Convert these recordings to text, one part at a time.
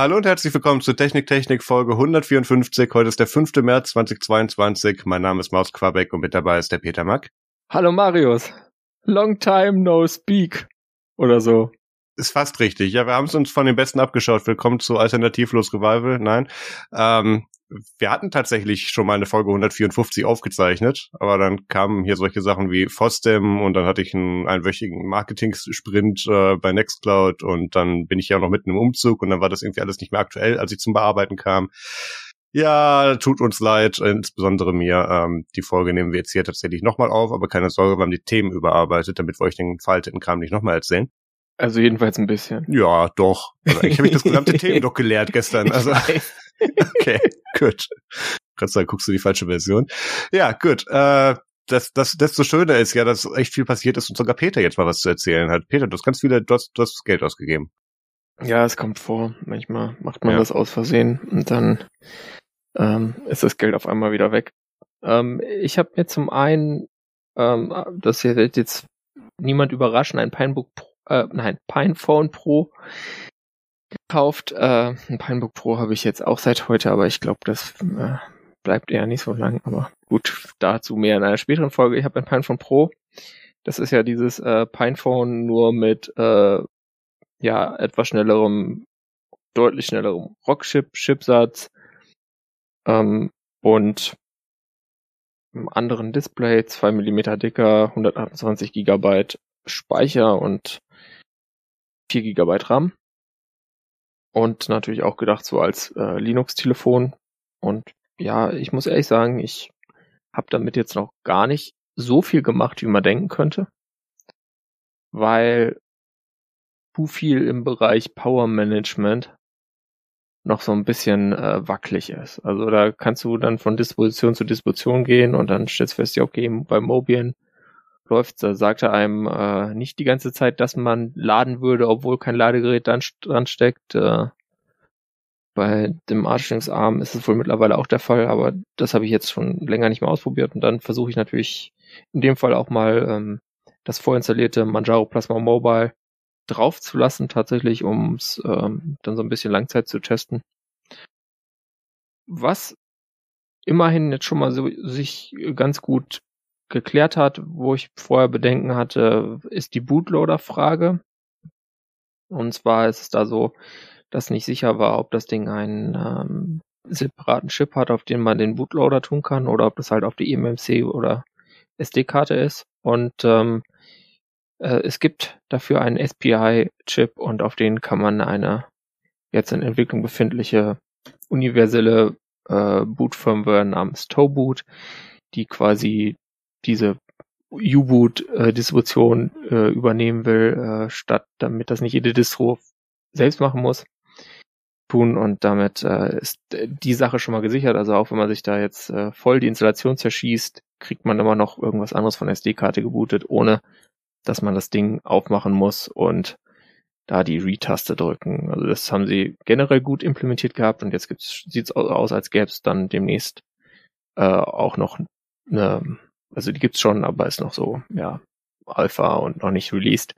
Hallo und herzlich willkommen zu Technik Technik Folge 154. Heute ist der 5. März 2022. Mein Name ist Maus Quabeck und mit dabei ist der Peter Mack. Hallo Marius. Long time no speak. Oder so. Ist fast richtig. Ja, wir haben es uns von den Besten abgeschaut. Willkommen zu Alternativlos Revival. Nein. Ähm, wir hatten tatsächlich schon mal eine Folge 154 aufgezeichnet, aber dann kamen hier solche Sachen wie FOSDEM und dann hatte ich einen einwöchigen Marketing-Sprint äh, bei Nextcloud und dann bin ich ja noch mitten im Umzug und dann war das irgendwie alles nicht mehr aktuell, als ich zum Bearbeiten kam. Ja, tut uns leid, insbesondere mir. Ähm, die Folge nehmen wir jetzt hier tatsächlich nochmal auf, aber keine Sorge, wir haben die Themen überarbeitet, damit wir euch den veralteten Kram nicht nochmal erzählen. Also jedenfalls ein bisschen. Ja, doch. Also eigentlich habe ich das gesamte Themen doch gelehrt gestern. Also okay, gut. Gott sei Dank guckst du die falsche Version. Ja, gut. Äh, das, das, desto schöner ist ja, dass echt viel passiert ist und sogar Peter jetzt mal was zu erzählen hat. Peter, du hast ganz viele, du hast, du hast Geld ausgegeben. Ja, es kommt vor. Manchmal macht man ja. das aus Versehen und dann ähm, ist das Geld auf einmal wieder weg. Ähm, ich habe mir zum einen, ähm, das wird jetzt niemand überraschen, ein Pinebook Pro, äh, nein, Pinephone Pro gekauft. Äh, ein Pinebook Pro habe ich jetzt auch seit heute, aber ich glaube, das äh, bleibt eher nicht so lang. Aber gut, dazu mehr in einer späteren Folge. Ich habe ein Pinephone Pro. Das ist ja dieses äh, Pinephone nur mit äh, ja etwas schnellerem, deutlich schnellerem Rockchip-Chipsatz ähm, und einem anderen Display, 2 mm dicker, 128 GB Speicher und 4 GB RAM und natürlich auch gedacht so als äh, Linux-Telefon. Und ja, ich muss ehrlich sagen, ich habe damit jetzt noch gar nicht so viel gemacht, wie man denken könnte, weil zu viel im Bereich Power Management noch so ein bisschen äh, wackelig ist. Also da kannst du dann von Disposition zu Disposition gehen und dann stellst du fest, ja okay, bei Mobian läuft, da sagt er einem äh, nicht die ganze Zeit, dass man laden würde, obwohl kein Ladegerät dran steckt. Äh, bei dem Arschlingsarm ist es wohl mittlerweile auch der Fall, aber das habe ich jetzt schon länger nicht mehr ausprobiert und dann versuche ich natürlich in dem Fall auch mal ähm, das vorinstallierte Manjaro Plasma Mobile draufzulassen, tatsächlich, um es ähm, dann so ein bisschen Langzeit zu testen. Was immerhin jetzt schon mal so sich ganz gut geklärt hat, wo ich vorher Bedenken hatte, ist die Bootloader-Frage. Und zwar ist es da so, dass nicht sicher war, ob das Ding einen ähm, separaten Chip hat, auf den man den Bootloader tun kann, oder ob das halt auf die eMMC oder SD-Karte ist. Und ähm, äh, es gibt dafür einen SPI-Chip und auf den kann man eine jetzt in Entwicklung befindliche universelle äh, Boot-Firmware namens Toeboot, die quasi diese U-Boot-Distribution äh, äh, übernehmen will, äh, statt damit das nicht jede Distro selbst machen muss, tun und damit äh, ist die Sache schon mal gesichert. Also auch wenn man sich da jetzt äh, voll die Installation zerschießt, kriegt man immer noch irgendwas anderes von SD-Karte gebootet, ohne dass man das Ding aufmachen muss und da die Re-Taste drücken. Also das haben sie generell gut implementiert gehabt und jetzt sieht es aus, als gäbe es dann demnächst äh, auch noch eine also die gibt's schon, aber ist noch so, ja, Alpha und noch nicht released.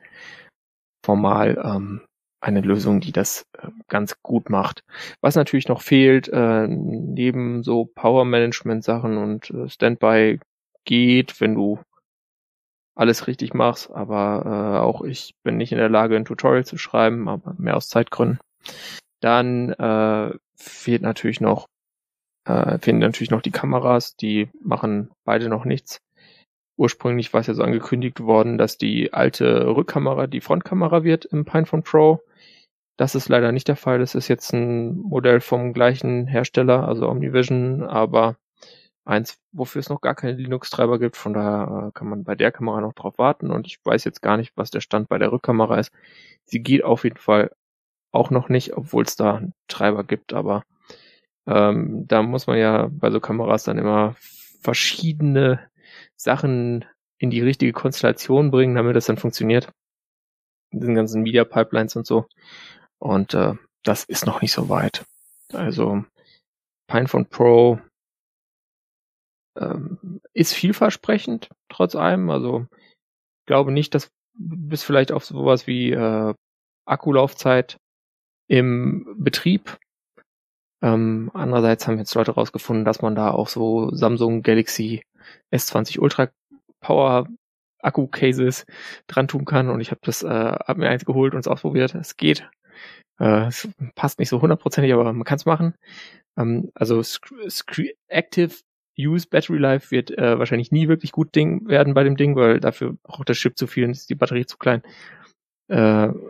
Formal ähm, eine Lösung, die das äh, ganz gut macht. Was natürlich noch fehlt, äh, neben so Power Management Sachen und äh, Standby geht, wenn du alles richtig machst, aber äh, auch ich bin nicht in der Lage, ein Tutorial zu schreiben, aber mehr aus Zeitgründen. Dann äh, fehlt natürlich noch äh, fehlen natürlich noch die Kameras, die machen beide noch nichts. Ursprünglich war es ja so angekündigt worden, dass die alte Rückkamera die Frontkamera wird im Pinephone Pro. Das ist leider nicht der Fall. Das ist jetzt ein Modell vom gleichen Hersteller, also Omnivision, aber eins, wofür es noch gar keine Linux-Treiber gibt. Von daher äh, kann man bei der Kamera noch drauf warten und ich weiß jetzt gar nicht, was der Stand bei der Rückkamera ist. Sie geht auf jeden Fall auch noch nicht, obwohl es da einen Treiber gibt, aber ähm, da muss man ja bei so Kameras dann immer verschiedene Sachen in die richtige Konstellation bringen, damit das dann funktioniert. In diesen ganzen Media Pipelines und so. Und äh, das ist noch nicht so weit. Also Pinephone Pro ähm, ist vielversprechend, trotz allem. Also glaube nicht, dass bis vielleicht auf sowas wie äh, Akkulaufzeit im Betrieb. Ähm, andererseits haben jetzt Leute rausgefunden, dass man da auch so Samsung Galaxy S20 Ultra Power Akku-Cases dran tun kann und ich habe das, äh, hab mir eins geholt und es ausprobiert. Es geht. Äh, es passt nicht so hundertprozentig, aber man kann es machen. Ähm, also Active Use Battery Life wird äh, wahrscheinlich nie wirklich gut Ding werden bei dem Ding, weil dafür braucht das Chip zu viel und ist die Batterie zu klein. Äh,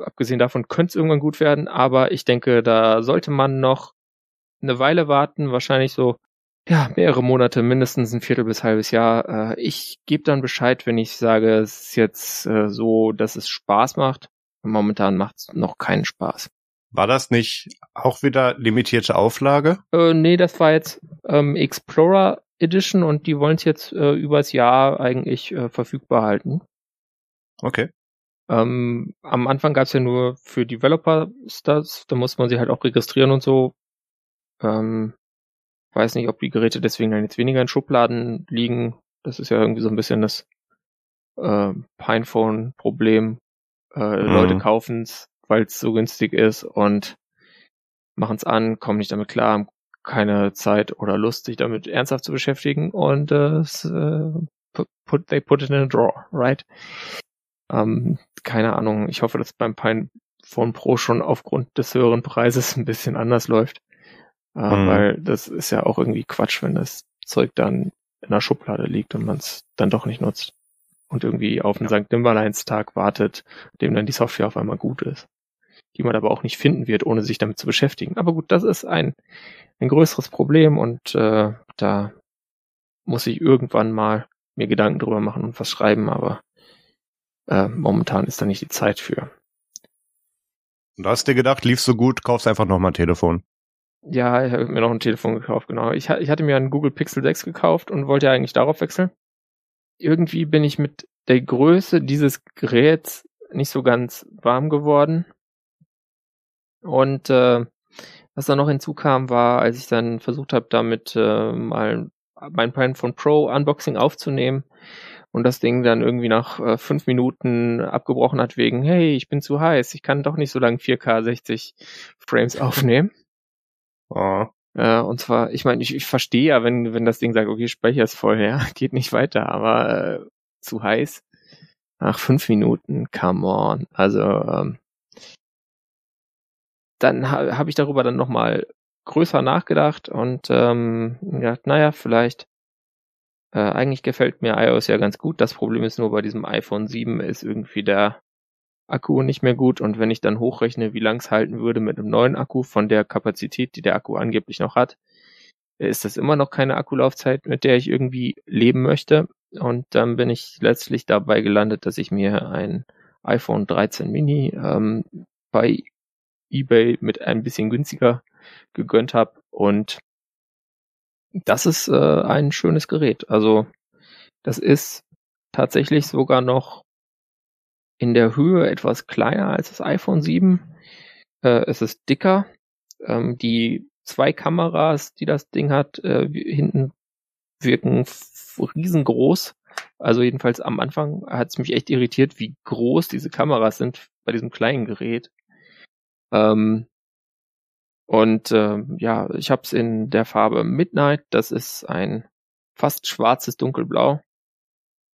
abgesehen davon könnte es irgendwann gut werden, aber ich denke, da sollte man noch eine Weile warten, wahrscheinlich so ja, mehrere Monate, mindestens ein Viertel bis halbes Jahr. Äh, ich gebe dann Bescheid, wenn ich sage, es ist jetzt äh, so, dass es Spaß macht. Momentan macht es noch keinen Spaß. War das nicht auch wieder limitierte Auflage? Äh, nee, das war jetzt ähm, Explorer Edition und die wollen es jetzt äh, übers Jahr eigentlich äh, verfügbar halten. Okay. Ähm, am Anfang gab es ja nur für Developer Stars, da muss man sie halt auch registrieren und so. Ähm, weiß nicht, ob die Geräte deswegen dann jetzt weniger in Schubladen liegen. Das ist ja irgendwie so ein bisschen das äh, Pinephone-Problem. Äh, mhm. Leute kaufen's, weil es so günstig ist und machen's an, kommen nicht damit klar, haben keine Zeit oder Lust, sich damit ernsthaft zu beschäftigen und äh, put, they put it in a drawer, right? Ähm, keine Ahnung, ich hoffe, dass beim Pinephone Pro schon aufgrund des höheren Preises ein bisschen anders läuft. Äh, mhm. Weil das ist ja auch irgendwie Quatsch, wenn das Zeug dann in der Schublade liegt und man es dann doch nicht nutzt. Und irgendwie auf den ja. St. Nimmerleins-Tag wartet, dem dann die Software auf einmal gut ist. Die man aber auch nicht finden wird, ohne sich damit zu beschäftigen. Aber gut, das ist ein, ein größeres Problem und äh, da muss ich irgendwann mal mir Gedanken drüber machen und was schreiben, aber äh, momentan ist da nicht die Zeit für. Und hast dir gedacht, lief so gut, kaufst einfach nochmal ein Telefon. Ja, ich habe mir noch ein Telefon gekauft, genau. Ich, ich hatte mir einen Google Pixel 6 gekauft und wollte eigentlich darauf wechseln. Irgendwie bin ich mit der Größe dieses Geräts nicht so ganz warm geworden. Und äh, was da noch hinzukam, war, als ich dann versucht habe, damit äh, mal mein von Pro Unboxing aufzunehmen und das Ding dann irgendwie nach äh, fünf Minuten abgebrochen hat wegen, hey, ich bin zu heiß, ich kann doch nicht so lange 4K 60 Frames aufnehmen. Oh. Äh, und zwar, ich meine, ich, ich verstehe ja, wenn, wenn das Ding sagt, okay, Speicher ist voll, ja, geht nicht weiter, aber äh, zu heiß. Nach fünf Minuten, come on. Also, ähm, dann ha, habe ich darüber dann nochmal größer nachgedacht und ähm, ja, naja, vielleicht. Äh, eigentlich gefällt mir iOS ja ganz gut. Das Problem ist nur bei diesem iPhone 7 ist irgendwie der Akku nicht mehr gut und wenn ich dann hochrechne, wie lang es halten würde mit einem neuen Akku von der Kapazität, die der Akku angeblich noch hat, ist das immer noch keine Akkulaufzeit, mit der ich irgendwie leben möchte. Und dann bin ich letztlich dabei gelandet, dass ich mir ein iPhone 13 Mini ähm, bei eBay mit ein bisschen günstiger gegönnt habe und das ist äh, ein schönes Gerät. Also das ist tatsächlich sogar noch in der Höhe etwas kleiner als das iPhone 7. Äh, es ist dicker. Ähm, die zwei Kameras, die das Ding hat, äh, hinten wirken riesengroß. Also jedenfalls am Anfang hat es mich echt irritiert, wie groß diese Kameras sind bei diesem kleinen Gerät. Ähm, und äh, ja, ich habe es in der Farbe Midnight. Das ist ein fast schwarzes Dunkelblau.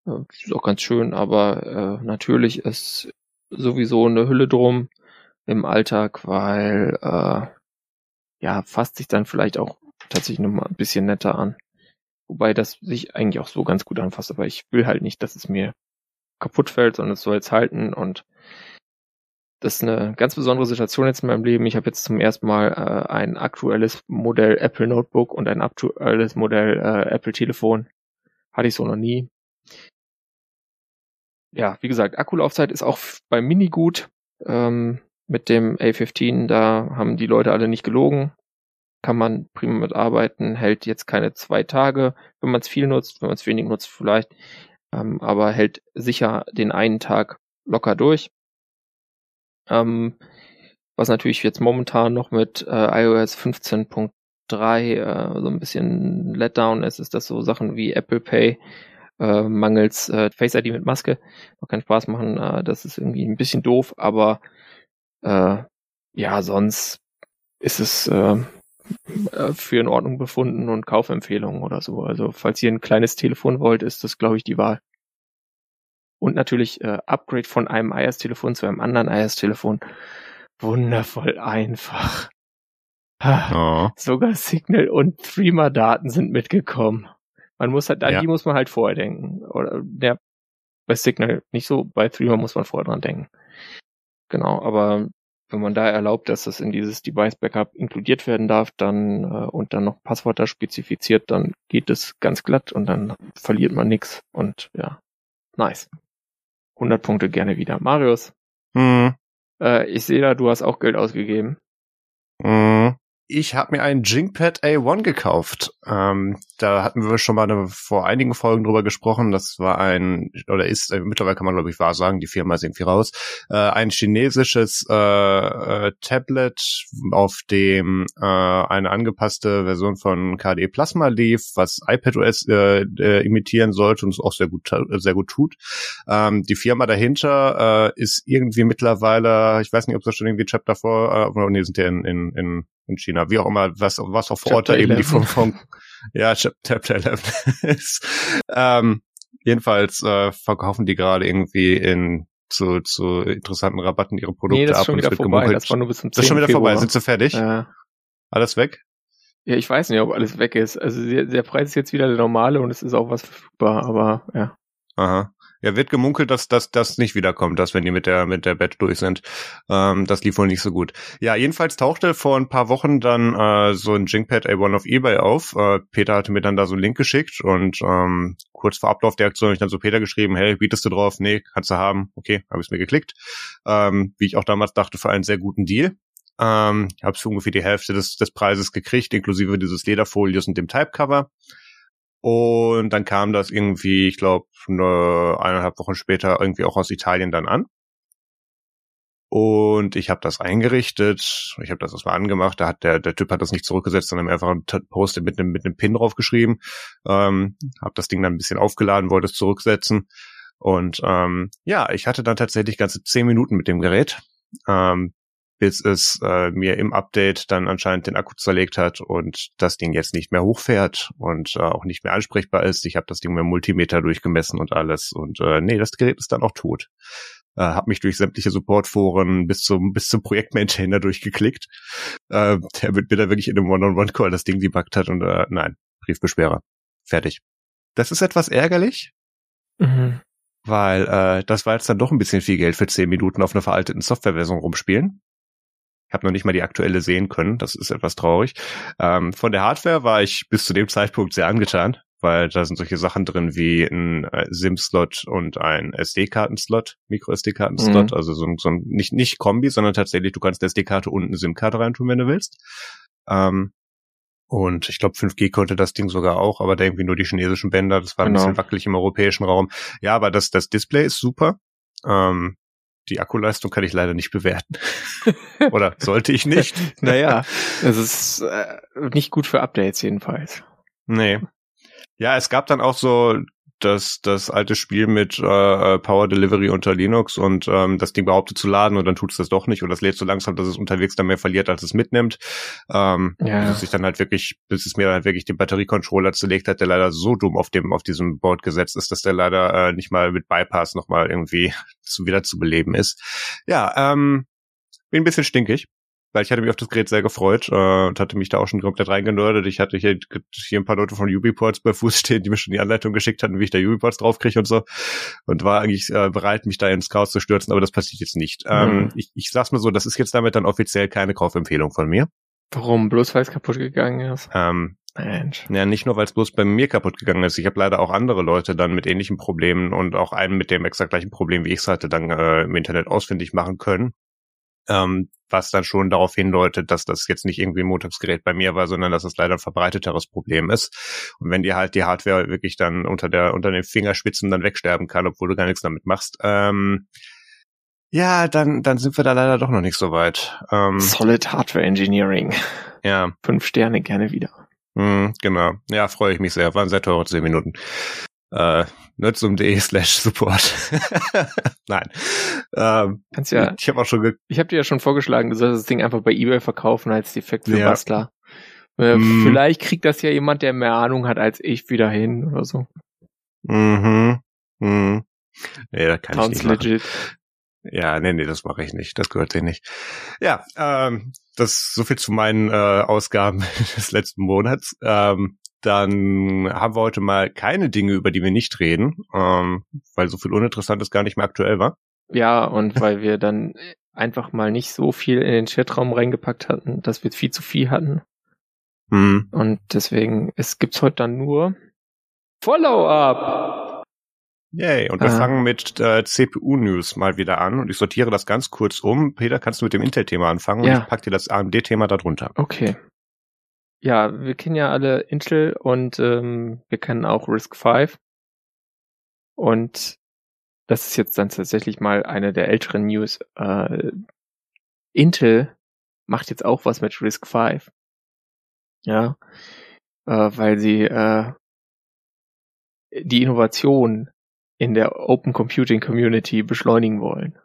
Ist auch ganz schön, aber äh, natürlich ist sowieso eine Hülle drum im Alltag, weil äh, ja, fasst sich dann vielleicht auch tatsächlich nochmal ein bisschen netter an. Wobei das sich eigentlich auch so ganz gut anfasst, aber ich will halt nicht, dass es mir kaputt fällt, sondern es soll jetzt halten und das ist eine ganz besondere Situation jetzt in meinem Leben. Ich habe jetzt zum ersten Mal äh, ein aktuelles Modell Apple Notebook und ein aktuelles Modell äh, Apple Telefon. Hatte ich so noch nie ja, wie gesagt, Akkulaufzeit ist auch beim Mini gut. Ähm, mit dem A15, da haben die Leute alle nicht gelogen. Kann man prima mitarbeiten, hält jetzt keine zwei Tage, wenn man es viel nutzt, wenn man es wenig nutzt vielleicht, ähm, aber hält sicher den einen Tag locker durch. Ähm, was natürlich jetzt momentan noch mit äh, iOS 15.3 äh, so ein bisschen Letdown ist, ist, dass so Sachen wie Apple Pay äh, mangels äh, Face ID mit Maske noch keinen Spaß machen. Äh, das ist irgendwie ein bisschen doof, aber äh, ja, sonst ist es äh, äh, für in Ordnung befunden und Kaufempfehlungen oder so. Also falls ihr ein kleines Telefon wollt, ist das, glaube ich, die Wahl. Und natürlich äh, Upgrade von einem IS-Telefon zu einem anderen IS-Telefon. Wundervoll einfach. Oh. Sogar Signal und Threema-Daten sind mitgekommen. Man muss halt, an ja. die muss man halt vorher denken. Oder der bei Signal nicht so, bei Threema muss man vorher dran denken. Genau, aber wenn man da erlaubt, dass das in dieses Device Backup inkludiert werden darf, dann äh, und dann noch Passwörter spezifiziert, dann geht es ganz glatt und dann verliert man nichts und ja, nice. 100 Punkte gerne wieder. Marius, hm. äh, ich sehe da, du hast auch Geld ausgegeben. Hm ich habe mir einen Jingpad A1 gekauft. Ähm, da hatten wir schon mal eine, vor einigen Folgen drüber gesprochen. Das war ein, oder ist, äh, mittlerweile kann man glaube ich wahr sagen, die Firma ist irgendwie raus, äh, ein chinesisches äh, äh, Tablet, auf dem äh, eine angepasste Version von KDE Plasma lief, was iPadOS äh, äh, imitieren sollte und es auch sehr gut, sehr gut tut. Ähm, die Firma dahinter äh, ist irgendwie mittlerweile, ich weiß nicht, ob es da schon irgendwie Chapter vor, äh, nee, sind ja in, in, in in China, wie auch immer, was, was auch vor Ort da eben die von, von ja, Chapter 11 ist. Ähm, jedenfalls äh, verkaufen die gerade irgendwie in zu, zu interessanten Rabatten ihre Produkte nee, das ist schon ab wieder vorbei. Das war nur bis zum 10. Das ist schon wieder Februar. vorbei. Sind sie fertig? Ja. Alles weg? Ja, ich weiß nicht, ob alles weg ist. Also der, der Preis ist jetzt wieder der normale und es ist auch was verfügbar, aber ja. Aha. Ja, wird gemunkelt, dass das das nicht wiederkommt, dass wenn die mit der mit der Bett durch sind. Ähm, das lief wohl nicht so gut. Ja, jedenfalls tauchte vor ein paar Wochen dann äh, so ein Jingpad A1 auf eBay auf. Äh, Peter hatte mir dann da so einen Link geschickt und ähm, kurz vor Ablauf der Aktion habe ich dann so Peter geschrieben, hey, bietest du drauf? Nee, kannst du haben. Okay, habe ich mir geklickt. Ähm, wie ich auch damals dachte, für einen sehr guten Deal. Ähm, habe für ungefähr die Hälfte des, des Preises gekriegt, inklusive dieses Lederfolios und dem Typecover. Und dann kam das irgendwie, ich glaube, eine eineinhalb Wochen später irgendwie auch aus Italien dann an. Und ich habe das eingerichtet, ich habe das erstmal angemacht, da hat der, der Typ hat das nicht zurückgesetzt, sondern einfach einen Post mit einem mit einem Pin draufgeschrieben. Ähm, habe das Ding dann ein bisschen aufgeladen, wollte es zurücksetzen. Und ähm, ja, ich hatte dann tatsächlich ganze zehn Minuten mit dem Gerät. Ähm, bis es äh, mir im Update dann anscheinend den Akku zerlegt hat und das Ding jetzt nicht mehr hochfährt und äh, auch nicht mehr ansprechbar ist. Ich habe das Ding mit Multimeter durchgemessen und alles und äh, nee, das Gerät ist dann auch tot. Äh, habe mich durch sämtliche Supportforen bis zum bis zum Projektmaintainer durchgeklickt, äh, der mit mir da wirklich in einem One-on-One-Call das Ding debuggt hat und äh, nein, Briefbeschwerer. Fertig. Das ist etwas ärgerlich, mhm. weil äh, das war jetzt dann doch ein bisschen viel Geld für zehn Minuten auf einer veralteten Softwareversion rumspielen. Ich habe noch nicht mal die aktuelle sehen können. Das ist etwas traurig. Ähm, von der Hardware war ich bis zu dem Zeitpunkt sehr angetan, weil da sind solche Sachen drin wie ein äh, SIM-Slot und ein SD-Karten-Slot, Micro-SD-Karten-Slot. Mhm. Also so ein, so ein nicht, nicht Kombi, sondern tatsächlich, du kannst eine SD-Karte und eine SIM-Karte reintun, wenn du willst. Ähm, und ich glaube, 5G konnte das Ding sogar auch, aber da irgendwie nur die chinesischen Bänder. Das war genau. ein bisschen wackelig im europäischen Raum. Ja, aber das, das Display ist super. Ähm, die Akkuleistung kann ich leider nicht bewerten. Oder sollte ich nicht? naja, es ist äh, nicht gut für Updates jedenfalls. Nee. Ja, es gab dann auch so das, das alte Spiel mit äh, Power Delivery unter Linux und ähm, das Ding behauptet zu laden und dann tut es das doch nicht oder es lädt so langsam, dass es unterwegs dann mehr verliert, als es mitnimmt. Ähm, ja. Bis ich dann halt wirklich, bis es mir dann halt wirklich den Batteriecontroller zerlegt hat, der leider so dumm auf dem, auf diesem Board gesetzt ist, dass der leider äh, nicht mal mit Bypass nochmal irgendwie zu, wieder zu beleben ist. Ja, ähm, bin ein bisschen stinkig weil ich hatte mich auf das Gerät sehr gefreut äh, und hatte mich da auch schon komplett reingenördet. Ich hatte hier, hier ein paar Leute von Ubiports bei Fuß stehen, die mir schon die Anleitung geschickt hatten, wie ich da Ubiports draufkriege und so und war eigentlich äh, bereit, mich da ins Chaos zu stürzen, aber das passiert jetzt nicht. Ähm, mhm. Ähm, ich, ich sag's mal so, das ist jetzt damit dann offiziell keine Kaufempfehlung von mir. Warum? Bloß weil es kaputt gegangen ist? Ähm, Mensch. Ja, nicht nur, weil es bloß bei mir kaputt gegangen ist. Ich habe leider auch andere Leute dann mit ähnlichen Problemen und auch einen mit dem exakt gleichen Problem, wie ich es hatte, dann äh, im Internet ausfindig machen können ähm, was dann schon darauf hindeutet, dass das jetzt nicht irgendwie ein Montagsgerät bei mir war, sondern dass es leider ein verbreiteteres Problem ist. Und wenn dir halt die Hardware wirklich dann unter der unter den Fingerspitzen dann wegsterben kann, obwohl du gar nichts damit machst, ähm, ja, dann dann sind wir da leider doch noch nicht so weit. Ähm, Solid Hardware Engineering. Ja. Fünf Sterne gerne wieder. Mm, genau. Ja, freue ich mich sehr. Waren sehr teure zehn Minuten. Äh, nutzum.de slash support. Nein. Ähm, Kannst ja, ich habe auch schon Ich habe dir ja schon vorgeschlagen, du sollst das Ding einfach bei Ebay verkaufen als Defekt für ja. Bastler. Äh, mm. Vielleicht kriegt das ja jemand, der mehr Ahnung hat als ich, wieder hin oder so. Mhm. Mhm. Nee, das kann Sounds ich nicht legit. Machen. Ja, nee, nee, das mache ich nicht. Das gehört dir nicht. Ja, ähm, das so viel zu meinen äh, Ausgaben des letzten Monats. Ähm, dann haben wir heute mal keine Dinge, über die wir nicht reden, ähm, weil so viel Uninteressantes gar nicht mehr aktuell war. Ja, und weil wir dann einfach mal nicht so viel in den Chatraum reingepackt hatten, dass wir viel zu viel hatten. Mhm. Und deswegen, es gibt's heute dann nur Follow-up. Yay, und wir ah. fangen mit äh, CPU-News mal wieder an und ich sortiere das ganz kurz um. Peter, kannst du mit dem Intel-Thema anfangen ja. und ich pack dir das AMD-Thema darunter. Okay. Ja, wir kennen ja alle Intel und ähm, wir kennen auch Risk 5. Und das ist jetzt dann tatsächlich mal eine der älteren News. Äh, Intel macht jetzt auch was mit Risk 5. Ja, äh, weil sie äh, die Innovation in der Open Computing Community beschleunigen wollen.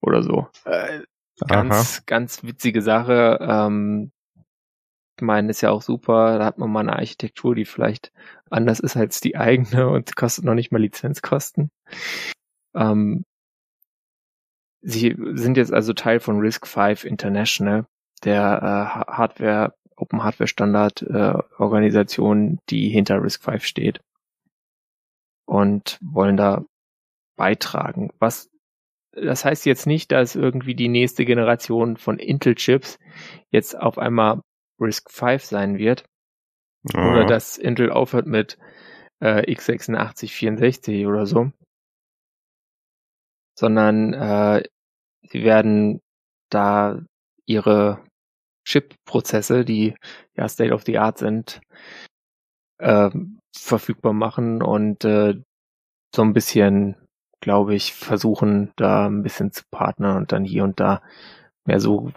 Oder so. Äh, ganz, Aha. ganz witzige Sache. Ähm, meine, ist ja auch super. Da hat man mal eine Architektur, die vielleicht anders ist als die eigene und kostet noch nicht mal Lizenzkosten. Ähm, sie sind jetzt also Teil von Risk 5 International, der äh, Hardware, Open Hardware Standard äh, Organisation, die hinter Risk 5 steht. Und wollen da beitragen. Was das heißt jetzt nicht, dass irgendwie die nächste Generation von Intel-Chips jetzt auf einmal Risk 5 sein wird. Ja. Oder dass Intel aufhört mit äh, x86 64 oder so. Sondern äh, sie werden da ihre Chip-Prozesse, die ja State of the Art sind, äh, verfügbar machen und äh, so ein bisschen, glaube ich, versuchen, da ein bisschen zu partnern und dann hier und da mehr so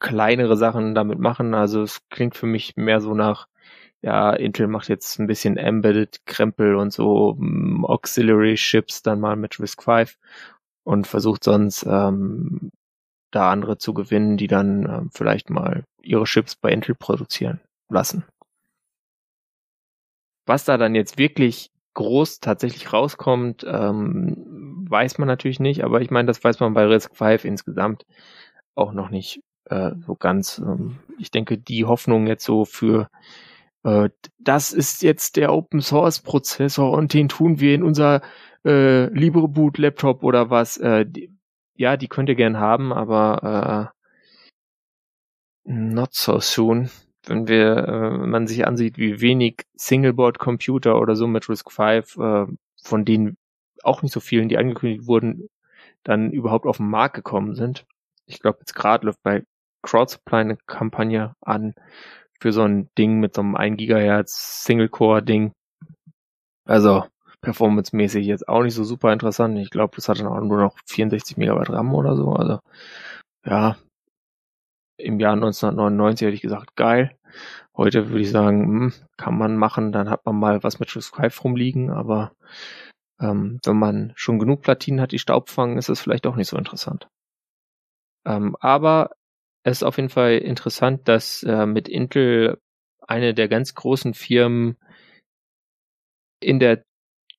kleinere Sachen damit machen. Also es klingt für mich mehr so nach, ja, Intel macht jetzt ein bisschen Embedded Krempel und so mm, Auxiliary Chips dann mal mit Risk 5 und versucht sonst ähm, da andere zu gewinnen, die dann ähm, vielleicht mal ihre Chips bei Intel produzieren lassen. Was da dann jetzt wirklich groß tatsächlich rauskommt, ähm, weiß man natürlich nicht, aber ich meine, das weiß man bei Risk 5 insgesamt auch noch nicht äh, so ganz. Ähm, ich denke, die Hoffnung jetzt so für äh, das ist jetzt der Open Source Prozessor und den tun wir in unser äh, LibreBoot Laptop oder was. Äh, die, ja, die könnt ihr gern haben, aber äh, not so soon. Wenn wir, äh, man sich ansieht, wie wenig Singleboard Computer oder so mit RISC V, äh, von denen auch nicht so vielen, die angekündigt wurden, dann überhaupt auf den Markt gekommen sind. Ich glaube, jetzt gerade läuft bei Crowdsupply eine Kampagne an für so ein Ding mit so einem 1 Gigahertz Single-Core-Ding. Also performance-mäßig jetzt auch nicht so super interessant. Ich glaube, das hat dann auch nur noch 64 Megabyte RAM oder so. Also ja, im Jahr 1999 hätte ich gesagt, geil. Heute würde ich sagen, hm, kann man machen, dann hat man mal was mit Scribe rumliegen, aber ähm, wenn man schon genug Platinen hat, die Staub fangen, ist es vielleicht auch nicht so interessant. Ähm, aber es ist auf jeden Fall interessant, dass äh, mit Intel eine der ganz großen Firmen in der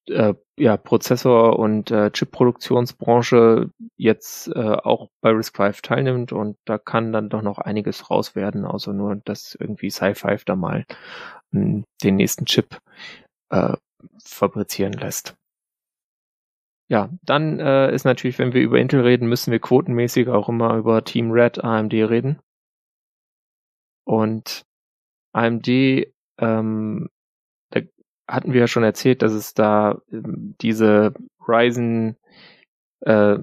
äh, ja, Prozessor- und äh, Chip-Produktionsbranche jetzt äh, auch bei RISC-V teilnimmt und da kann dann doch noch einiges raus werden, außer nur, dass irgendwie Sci-Fi da mal m, den nächsten Chip äh, fabrizieren lässt. Ja, dann äh, ist natürlich, wenn wir über Intel reden, müssen wir quotenmäßig auch immer über Team Red AMD reden. Und AMD, ähm, da hatten wir ja schon erzählt, dass es da ähm, diese Ryzen äh,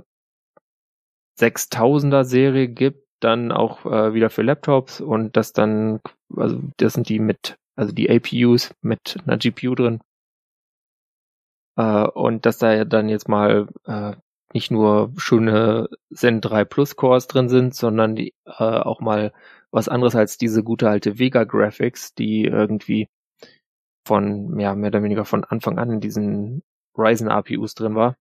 6000er Serie gibt, dann auch äh, wieder für Laptops und das dann, also das sind die mit, also die APUs mit einer GPU drin äh, und dass da ja dann jetzt mal äh, nicht nur schöne Zen 3 Plus Cores drin sind, sondern die, äh, auch mal was anderes als diese gute alte Vega Graphics, die irgendwie von, ja, mehr oder weniger von Anfang an in diesen Ryzen APUs drin war.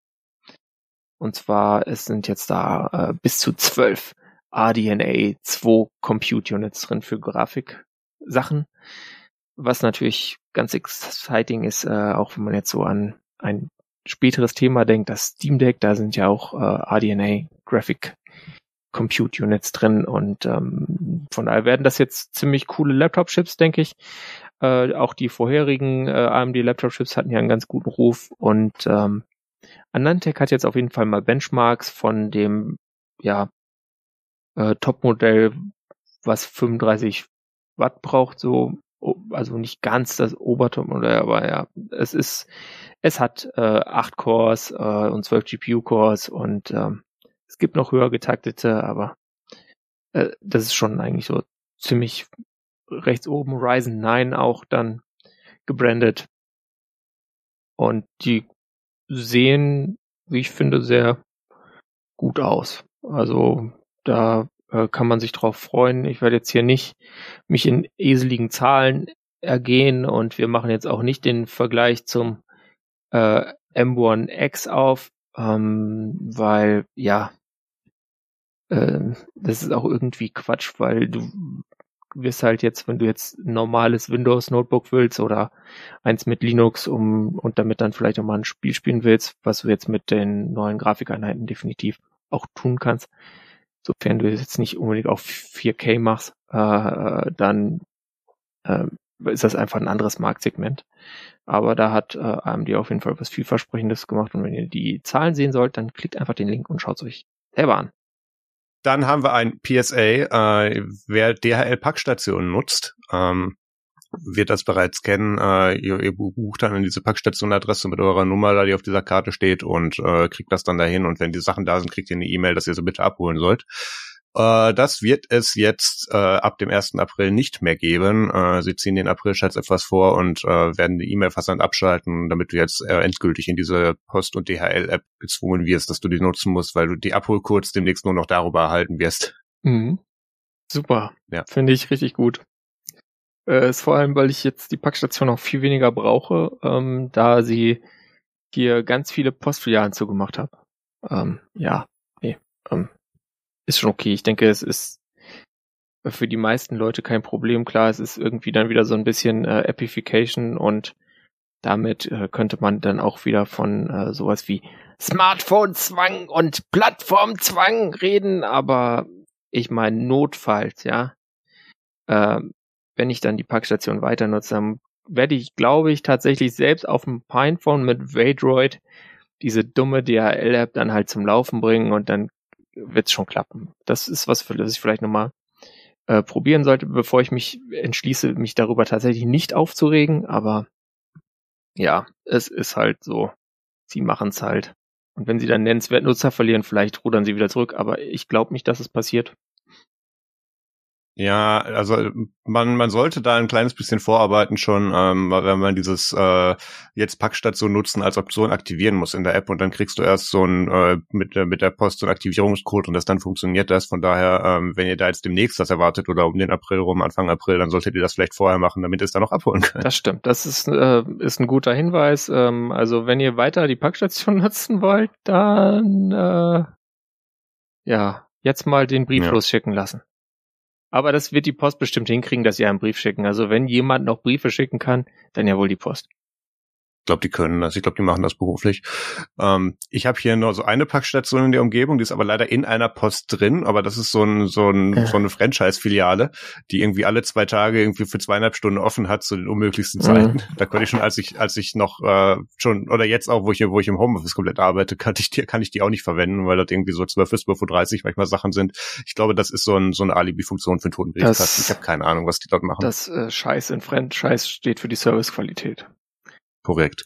Und zwar, es sind jetzt da äh, bis zu zwölf RDNA 2 Compute Units drin für Grafiksachen. Was natürlich ganz exciting ist, äh, auch wenn man jetzt so an ein späteres Thema denkt, das Steam Deck, da sind ja auch äh, RDNA Graphic Compute Units drin und ähm, von daher werden das jetzt ziemlich coole Laptop-Chips, denke ich. Äh, auch die vorherigen äh, AMD Laptop-Chips hatten ja einen ganz guten Ruf und ähm, Anantec hat jetzt auf jeden Fall mal Benchmarks von dem ja äh, Top-Modell, was 35 Watt braucht, so also nicht ganz das Obertop-Modell, aber ja, es ist, es hat äh, 8 Cores äh, und 12 GPU-Cores und ähm, es gibt noch höher getaktete, aber äh, das ist schon eigentlich so ziemlich rechts oben Ryzen 9 auch dann gebrandet. Und die sehen, wie ich finde, sehr gut aus. Also da äh, kann man sich drauf freuen. Ich werde jetzt hier nicht mich in eseligen Zahlen ergehen und wir machen jetzt auch nicht den Vergleich zum äh, M1X auf, ähm, weil ja, äh, das ist auch irgendwie Quatsch, weil du wirst halt jetzt, wenn du jetzt ein normales Windows Notebook willst oder eins mit Linux, um und damit dann vielleicht auch mal ein Spiel spielen willst, was du jetzt mit den neuen Grafikeinheiten definitiv auch tun kannst, sofern du jetzt nicht unbedingt auf 4K machst, äh, dann äh, ist das einfach ein anderes Marktsegment. Aber da hat äh, AMD auf jeden Fall was vielversprechendes gemacht und wenn ihr die Zahlen sehen sollt, dann klickt einfach den Link und schaut es euch selber an. Dann haben wir ein PSA. Äh, wer DHL-Packstationen nutzt, ähm, wird das bereits kennen. Äh, ihr, ihr bucht dann in diese Packstation-Adresse mit eurer Nummer, die auf dieser Karte steht und äh, kriegt das dann dahin. Und wenn die Sachen da sind, kriegt ihr eine E-Mail, dass ihr sie bitte abholen sollt. Äh, das wird es jetzt äh, ab dem 1. April nicht mehr geben. Äh, sie ziehen den Aprilschatz etwas vor und äh, werden die E-Mail-Versand abschalten, damit du jetzt äh, endgültig in diese Post- und DHL-App gezwungen wirst, dass du die nutzen musst, weil du die Abholcodes demnächst nur noch darüber erhalten wirst. Mhm. Super. Ja. Finde ich richtig gut. Äh, ist vor allem, weil ich jetzt die Packstation auch viel weniger brauche, ähm, da sie hier ganz viele Postfilialen zugemacht habe. Ähm, ja, nee, ähm, ist schon okay. Ich denke, es ist für die meisten Leute kein Problem. Klar, es ist irgendwie dann wieder so ein bisschen äh, Appification und damit äh, könnte man dann auch wieder von äh, sowas wie Smartphone-Zwang und Plattformzwang reden, aber ich meine notfalls, ja. Äh, wenn ich dann die Packstation weiter nutze, dann werde ich, glaube ich, tatsächlich selbst auf dem Pinephone mit Vaydroid diese dumme DHL-App dann halt zum Laufen bringen und dann wird's schon klappen. Das ist was, das ich vielleicht nochmal äh, probieren sollte, bevor ich mich entschließe, mich darüber tatsächlich nicht aufzuregen. Aber ja, es ist halt so. Sie machen's halt. Und wenn sie dann nennenswert Nutzer verlieren, vielleicht rudern sie wieder zurück. Aber ich glaube nicht, dass es passiert. Ja, also man, man sollte da ein kleines bisschen vorarbeiten schon, ähm, wenn man dieses äh, jetzt Packstation nutzen als Option aktivieren muss in der App und dann kriegst du erst so ein äh, mit, äh, mit der Post so einen Aktivierungscode und das dann funktioniert das. Von daher, ähm, wenn ihr da jetzt demnächst das erwartet oder um den April rum, Anfang April, dann solltet ihr das vielleicht vorher machen, damit ihr es dann noch abholen könnt. Das stimmt, das ist, äh, ist ein guter Hinweis. Ähm, also wenn ihr weiter die Packstation nutzen wollt, dann äh, ja, jetzt mal den Brief ja. losschicken lassen. Aber das wird die Post bestimmt hinkriegen, dass sie einen Brief schicken. Also wenn jemand noch Briefe schicken kann, dann ja wohl die Post glaube, die können das. Ich glaube, die machen das beruflich. Ähm, ich habe hier nur so eine Packstation in der Umgebung, die ist aber leider in einer Post drin, aber das ist so, ein, so, ein, ja. so eine Franchise-Filiale, die irgendwie alle zwei Tage irgendwie für zweieinhalb Stunden offen hat zu den unmöglichsten Zeiten. Mhm. Da konnte ich schon, als ich, als ich noch äh, schon, oder jetzt auch, wo ich, wo ich im Homeoffice komplett arbeite, kann ich die, kann ich die auch nicht verwenden, weil das irgendwie so 12 bis 12.30 Uhr manchmal Sachen sind. Ich glaube, das ist so, ein, so eine Alibi-Funktion für einen toten Briefkasten. Ich habe keine Ahnung, was die dort machen. Das äh, Scheiß in Franchise steht für die Servicequalität. Korrekt.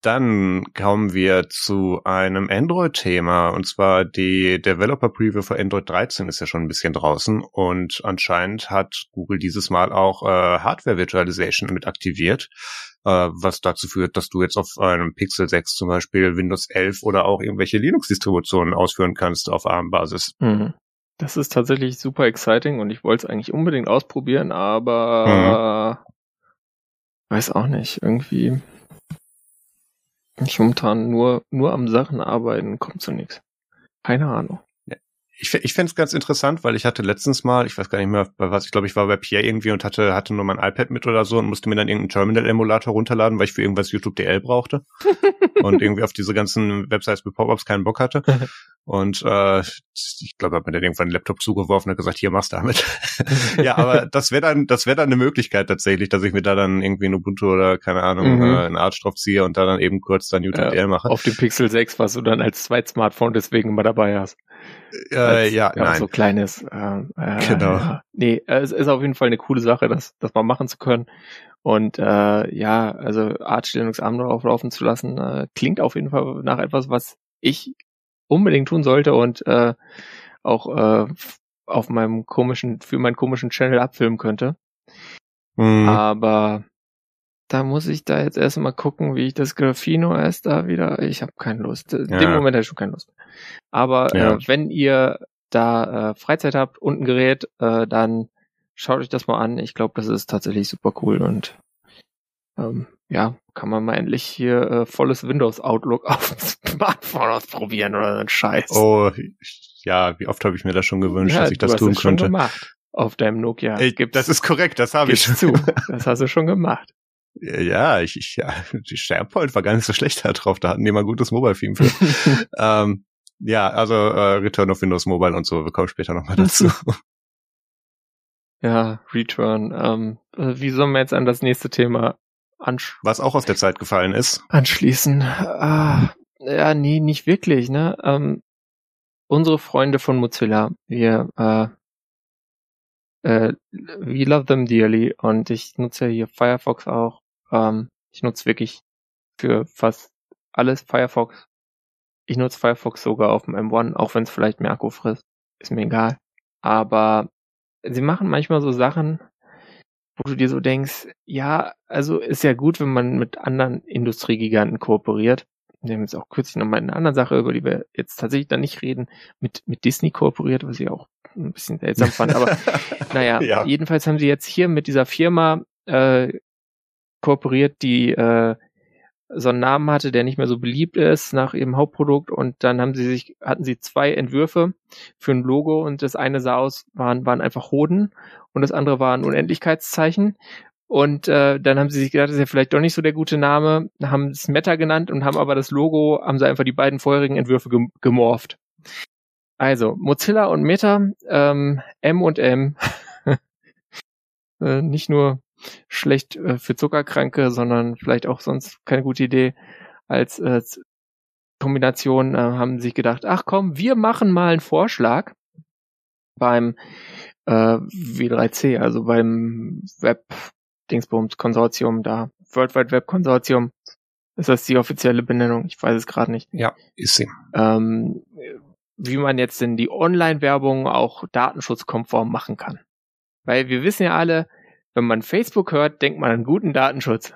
Dann kommen wir zu einem Android-Thema und zwar die Developer Preview für Android 13 ist ja schon ein bisschen draußen und anscheinend hat Google dieses Mal auch äh, Hardware Virtualization mit aktiviert, äh, was dazu führt, dass du jetzt auf einem Pixel 6 zum Beispiel Windows 11 oder auch irgendwelche Linux-Distributionen ausführen kannst auf ARM-Basis. Mhm. Das ist tatsächlich super exciting und ich wollte es eigentlich unbedingt ausprobieren, aber mhm weiß auch nicht, irgendwie ich momentan nur, nur am Sachen arbeiten, kommt zu nichts. Keine Ahnung ich, ich fände es ganz interessant, weil ich hatte letztens mal, ich weiß gar nicht mehr, bei was, ich glaube, ich war bei Pierre irgendwie und hatte, hatte nur mein iPad mit oder so und musste mir dann irgendeinen Terminal-Emulator runterladen, weil ich für irgendwas YouTube DL brauchte und irgendwie auf diese ganzen Websites mit Pop-Ups keinen Bock hatte. Und äh, ich glaube, hat mir dann irgendwann einen Laptop zugeworfen und gesagt, hier machst du damit. ja, aber das wäre dann, das wäre dann eine Möglichkeit tatsächlich, dass ich mir da dann irgendwie ein Ubuntu oder keine Ahnung, mhm. äh, einen Arch drauf ziehe und da dann eben kurz dann YouTube ja, DL mache. Auf dem Pixel 6, was du dann als Zweit-Smartphone deswegen immer dabei hast. Äh, als, ja, ja, nein. So kleines. Äh, äh, genau. Ja. Nee, es ist auf jeden Fall eine coole Sache, das, das mal machen zu können. Und äh, ja, also Arch Linux ARM drauflaufen zu lassen, äh, klingt auf jeden Fall nach etwas, was ich unbedingt tun sollte und äh, auch äh, auf meinem komischen, für meinen komischen Channel abfilmen könnte. Mhm. Aber da muss ich da jetzt erstmal gucken, wie ich das Graphino erst da wieder. Ich habe keine Lust. In ja. dem Moment habe ich schon keine Lust. Aber ja. äh, wenn ihr da äh, Freizeit habt und ein Gerät, äh, dann schaut euch das mal an. Ich glaube, das ist tatsächlich super cool und ähm, ja, kann man mal endlich hier äh, volles Windows Outlook auf dem Smartphone ausprobieren oder so ein Scheiß. Oh, ja, wie oft habe ich mir das schon gewünscht, ja, dass ich das tun könnte. Schon gemacht auf deinem Nokia. Ey, das ist korrekt, das habe ich. Zu. Das hast du schon gemacht. Ja, ich, ich ja, die SharePoint war gar nicht so schlecht da drauf. Da hatten die mal gutes Mobile-Theme für. ähm, ja, also äh, Return of Windows Mobile und so, wir kommen später nochmal dazu. ja, Return. Ähm, äh, wie sollen wir jetzt an das nächste Thema anschließen? Was auch aus der Zeit gefallen ist. Anschließen. Ah, ja, nee, nicht wirklich, ne? Ähm, unsere Freunde von Mozilla, wir äh, äh, we love them dearly und ich nutze ja hier Firefox auch ähm, ich nutze wirklich für fast alles Firefox. Ich nutze Firefox sogar auf dem M1, auch wenn es vielleicht mehr Akku frisst. Ist mir egal. Aber sie machen manchmal so Sachen, wo du dir so denkst, ja, also ist ja gut, wenn man mit anderen Industriegiganten kooperiert. Wir haben jetzt auch kürzlich nochmal eine andere Sache, über die wir jetzt tatsächlich dann nicht reden, mit, mit Disney kooperiert, was ich auch ein bisschen seltsam fand. Aber naja, ja. jedenfalls haben sie jetzt hier mit dieser Firma äh, kooperiert, die äh, so einen Namen hatte, der nicht mehr so beliebt ist nach ihrem Hauptprodukt und dann haben sie sich, hatten sie zwei Entwürfe für ein Logo und das eine sah aus, waren, waren einfach Hoden und das andere war ein Unendlichkeitszeichen und äh, dann haben sie sich gedacht, das ist ja vielleicht doch nicht so der gute Name, haben es Meta genannt und haben aber das Logo, haben sie einfach die beiden vorherigen Entwürfe gem gemorpht. Also, Mozilla und Meta, ähm, M und M. äh, nicht nur schlecht äh, für Zuckerkranke, sondern vielleicht auch sonst keine gute Idee. Als äh, Kombination äh, haben sich gedacht, ach komm, wir machen mal einen Vorschlag beim äh, W3C, also beim Web Dingsbums Konsortium da, World Wide Web Konsortium. Ist das die offizielle Benennung? Ich weiß es gerade nicht. Ja, ist sie. Ähm, wie man jetzt denn die Online-Werbung auch datenschutzkonform machen kann. Weil wir wissen ja alle, wenn man Facebook hört, denkt man an guten Datenschutz.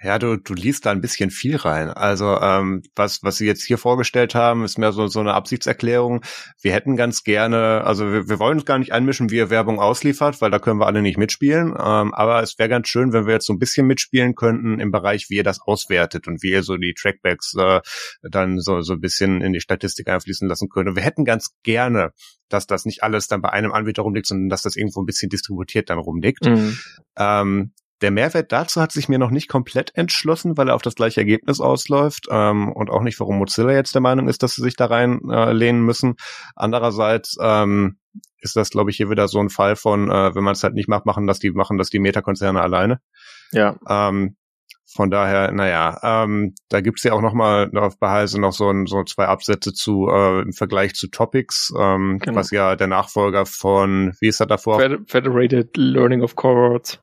Ja, du, du liest da ein bisschen viel rein. Also ähm, was, was Sie jetzt hier vorgestellt haben, ist mehr so, so eine Absichtserklärung. Wir hätten ganz gerne, also wir, wir wollen uns gar nicht einmischen, wie ihr Werbung ausliefert, weil da können wir alle nicht mitspielen. Ähm, aber es wäre ganz schön, wenn wir jetzt so ein bisschen mitspielen könnten im Bereich, wie ihr das auswertet und wie ihr so die Trackbacks äh, dann so, so ein bisschen in die Statistik einfließen lassen könnt. Und wir hätten ganz gerne, dass das nicht alles dann bei einem Anbieter rumliegt, sondern dass das irgendwo ein bisschen distributiert dann rumliegt. Mhm. Ähm, der Mehrwert dazu hat sich mir noch nicht komplett entschlossen, weil er auf das gleiche Ergebnis ausläuft ähm, und auch nicht, warum Mozilla jetzt der Meinung ist, dass sie sich da reinlehnen äh, müssen. Andererseits ähm, ist das, glaube ich, hier wieder so ein Fall von, äh, wenn man es halt nicht macht, machen das die machen das die Meta-Konzerne alleine. Ja. Ähm, von daher, naja, ähm, da gibt's ja auch nochmal auf Behalse noch so, ein, so zwei Absätze zu äh, im Vergleich zu Topics, ähm, genau. was ja der Nachfolger von, wie ist er davor? Federated Learning of Cohorts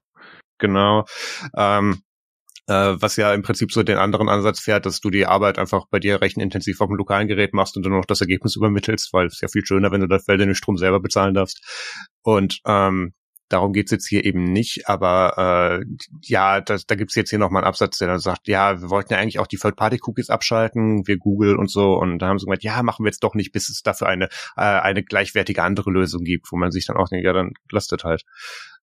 genau. Ähm, äh, was ja im Prinzip so den anderen Ansatz fährt, dass du die Arbeit einfach bei dir recht intensiv auf dem lokalen Gerät machst und dann noch das Ergebnis übermittelst, weil es ja viel schöner, wenn du dafür den Strom selber bezahlen darfst. Und ähm, Darum geht's jetzt hier eben nicht, aber äh, ja, das, da gibt's jetzt hier nochmal einen Absatz, der dann sagt, ja, wir wollten ja eigentlich auch die Third-Party-Cookies abschalten, wir Google und so, und da haben sie gesagt, ja, machen wir jetzt doch nicht, bis es dafür eine, äh, eine gleichwertige andere Lösung gibt, wo man sich dann auch denkt, ja, dann lastet halt.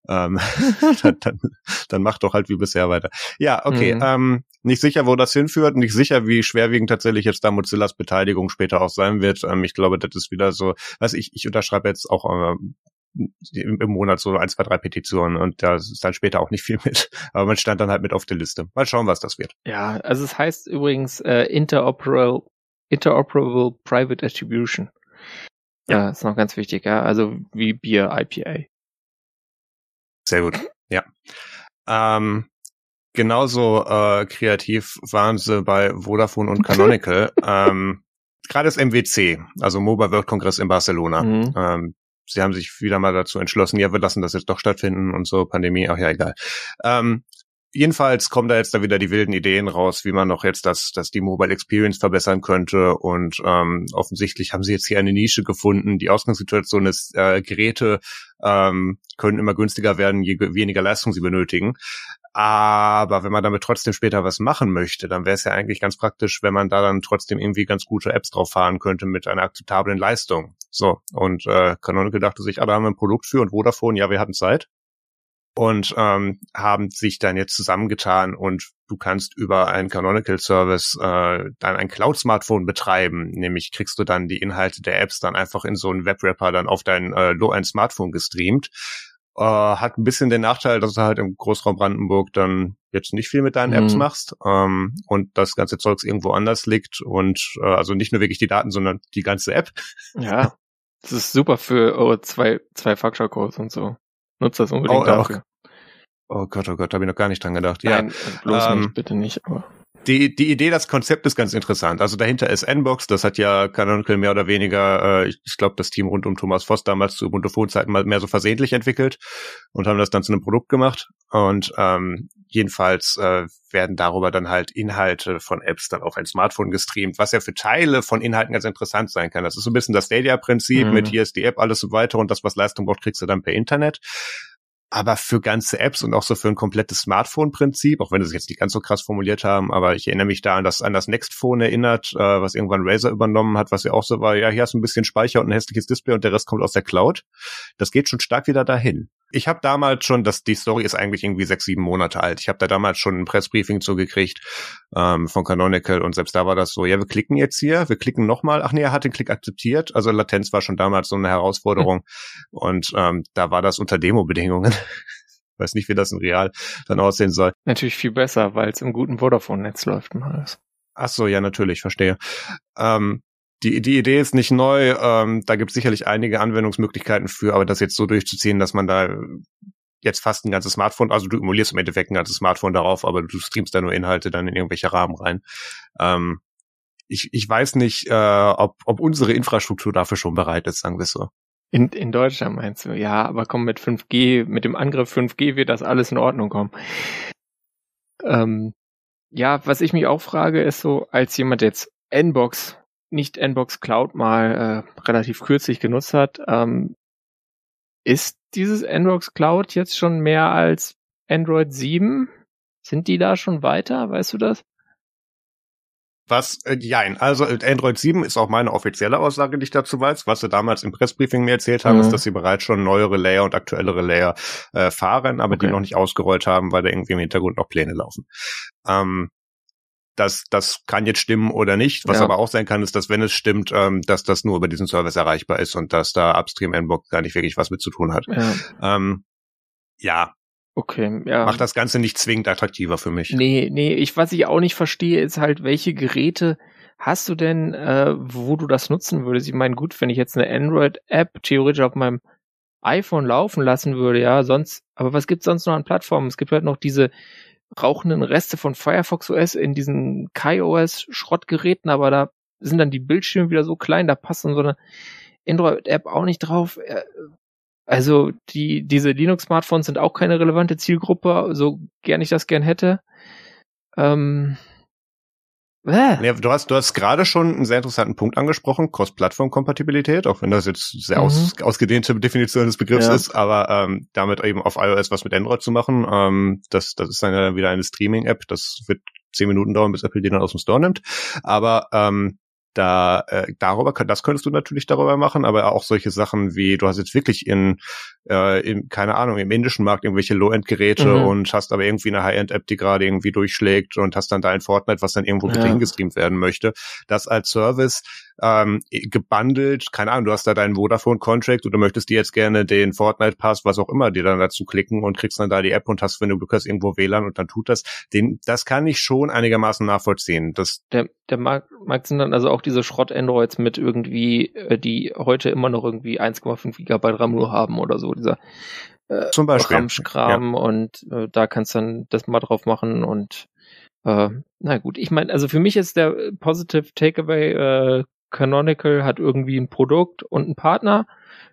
Ähm, dann, dann, dann macht doch halt wie bisher weiter. Ja, okay. Mhm. Ähm, nicht sicher, wo das hinführt, nicht sicher, wie schwerwiegend tatsächlich jetzt da Mozillas Beteiligung später auch sein wird. Ähm, ich glaube, das ist wieder so, was ich, ich unterschreibe jetzt auch äh, im Monat so ein, zwei, drei Petitionen und da ist dann später auch nicht viel mit. Aber man stand dann halt mit auf der Liste. Mal schauen, was das wird. Ja, also es heißt übrigens äh, Interoperable, Interoperable Private Attribution. Ja, äh, ist noch ganz wichtig, ja. Also wie Bier IPA. Sehr gut, ja. Ähm, genauso äh, kreativ waren sie bei Vodafone und Canonical. ähm, Gerade das MWC, also Mobile World Congress in Barcelona. Mhm. Ähm, sie haben sich wieder mal dazu entschlossen, ja, wir lassen das jetzt doch stattfinden und so, Pandemie, ach ja, egal. Ähm, jedenfalls kommen da jetzt da wieder die wilden Ideen raus, wie man noch jetzt das, das die Mobile Experience verbessern könnte. Und ähm, offensichtlich haben sie jetzt hier eine Nische gefunden. Die Ausgangssituation ist, äh, Geräte ähm, können immer günstiger werden, je weniger Leistung sie benötigen. Aber wenn man damit trotzdem später was machen möchte, dann wäre es ja eigentlich ganz praktisch, wenn man da dann trotzdem irgendwie ganz gute Apps drauf fahren könnte mit einer akzeptablen Leistung. So, und äh, Canonical dachte sich, ah, da haben wir ein Produkt für und Vodafone, ja, wir hatten Zeit. Und ähm, haben sich dann jetzt zusammengetan und du kannst über einen Canonical Service äh, dann ein Cloud-Smartphone betreiben. Nämlich kriegst du dann die Inhalte der Apps dann einfach in so einen Webwrapper dann auf dein äh, ein Smartphone gestreamt äh, hat ein bisschen den Nachteil, dass du halt im Großraum Brandenburg dann jetzt nicht viel mit deinen Apps mhm. machst ähm, und das ganze Zeugs irgendwo anders liegt und äh, also nicht nur wirklich die Daten, sondern die ganze App. Ja, das ist super für eure zwei, zwei Faktor-Codes und so. Nutzt das unbedingt oh, dafür. Oh Gott, oh Gott, da habe ich noch gar nicht dran gedacht. Nein, ja, bloß ähm, nicht, bitte nicht. Aber die, die Idee, das Konzept ist ganz interessant. Also dahinter ist Nbox, das hat ja Canonical mehr oder weniger, äh, ich, ich glaube, das Team rund um Thomas Voss damals zu Ubuntu-Zeiten mal mehr so versehentlich entwickelt und haben das dann zu einem Produkt gemacht. Und ähm, jedenfalls äh, werden darüber dann halt Inhalte von Apps dann auf ein Smartphone gestreamt, was ja für Teile von Inhalten ganz interessant sein kann. Das ist so ein bisschen das Stadia-Prinzip mhm. mit hier ist die App, alles so weiter und das, was Leistung braucht, kriegst du dann per Internet aber für ganze Apps und auch so für ein komplettes Smartphone-Prinzip, auch wenn sie es jetzt nicht ganz so krass formuliert haben, aber ich erinnere mich da an das, an das Next Phone erinnert, äh, was irgendwann Razer übernommen hat, was ja auch so war, ja, hier hast du ein bisschen Speicher und ein hässliches Display und der Rest kommt aus der Cloud. Das geht schon stark wieder dahin ich habe damals schon, dass die Story ist eigentlich irgendwie sechs, sieben Monate alt. Ich habe da damals schon ein Pressbriefing zugekriegt ähm, von Canonical und selbst da war das so, ja, wir klicken jetzt hier, wir klicken nochmal. Ach nee, er hat den Klick akzeptiert. Also Latenz war schon damals so eine Herausforderung mhm. und ähm, da war das unter Demo-Bedingungen. Weiß nicht, wie das in Real dann aussehen soll. Natürlich viel besser, weil es im guten Vodafone-Netz läuft und alles. Ach so, ja, natürlich, verstehe. Ähm, die, die Idee ist nicht neu, ähm, da gibt es sicherlich einige Anwendungsmöglichkeiten für, aber das jetzt so durchzuziehen, dass man da jetzt fast ein ganzes Smartphone, also du emulierst im Endeffekt ein ganzes Smartphone darauf, aber du streamst da nur Inhalte dann in irgendwelche Rahmen rein. Ähm, ich, ich weiß nicht, äh, ob, ob unsere Infrastruktur dafür schon bereit ist, sagen wir so. In, in Deutschland meinst du? Ja, aber komm, mit 5G, mit dem Angriff 5G wird das alles in Ordnung kommen. Ähm, ja, was ich mich auch frage, ist so, als jemand jetzt Nbox nicht Nbox Cloud mal äh, relativ kürzlich genutzt hat, ähm, ist dieses Nbox Cloud jetzt schon mehr als Android 7? Sind die da schon weiter? Weißt du das? Was, äh, jein, also äh, Android 7 ist auch meine offizielle Aussage, die ich dazu weiß. Was sie damals im Pressbriefing mir erzählt haben, mhm. ist, dass sie bereits schon neuere Layer und aktuellere Layer äh, fahren, aber okay. die noch nicht ausgerollt haben, weil da irgendwie im Hintergrund noch Pläne laufen. Ähm, das, das kann jetzt stimmen oder nicht. Was ja. aber auch sein kann, ist, dass wenn es stimmt, ähm, dass das nur über diesen Service erreichbar ist und dass da Upstream Nbox gar nicht wirklich was mit zu tun hat. Ja. Ähm, ja. Okay, ja. Macht das Ganze nicht zwingend attraktiver für mich. Nee, nee, ich, was ich auch nicht verstehe, ist halt, welche Geräte hast du denn, äh, wo du das nutzen würdest? Ich meine, gut, wenn ich jetzt eine Android-App theoretisch auf meinem iPhone laufen lassen würde, ja, sonst, aber was gibt's sonst noch an Plattformen? Es gibt halt noch diese rauchenden Reste von Firefox OS in diesen KaiOS Schrottgeräten, aber da sind dann die Bildschirme wieder so klein, da passt dann so eine Android-App auch nicht drauf. Äh, also die, diese Linux-Smartphones sind auch keine relevante Zielgruppe, so gern ich das gern hätte. Ähm, Äh. Ja, du hast, du hast gerade schon einen sehr interessanten Punkt angesprochen, Cross-Plattform-Kompatibilität, auch wenn das jetzt sehr mhm. aus, ausgedehnte Definition des Begriffs ja. ist, aber ähm, damit eben auf iOS was mit Android zu machen, ähm, das, das ist dann wieder eine Streaming-App, das wird zehn Minuten dauern, bis Apple die dann aus dem Store nimmt. Aber ähm, da äh, darüber das könntest du natürlich darüber machen, aber auch solche Sachen wie du hast jetzt wirklich in, äh, in keine Ahnung im indischen Markt irgendwelche Low-End-Geräte mhm. und hast aber irgendwie eine High-End-App, die gerade irgendwie durchschlägt und hast dann da ein Fortnite, was dann irgendwo ja. hingestreamt werden möchte. Das als Service ähm, gebundelt, keine Ahnung, du hast da deinen Vodafone-Contract oder möchtest dir jetzt gerne den Fortnite-Pass, was auch immer, dir dann dazu klicken und kriegst dann da die App und hast, wenn du Glück hast, irgendwo WLAN und dann tut das. Den, das kann ich schon einigermaßen nachvollziehen. Das der, der Markt, Markt sind dann also auch diese Schrott-Androids mit irgendwie, äh, die heute immer noch irgendwie 1,5 Gigabyte RAM nur haben oder so, dieser äh, Zum Beispiel. RAM-Kram ja. und äh, da kannst du dann das mal drauf machen und äh, na gut, ich meine, also für mich ist der Positive Takeaway äh, Canonical hat irgendwie ein Produkt und einen Partner,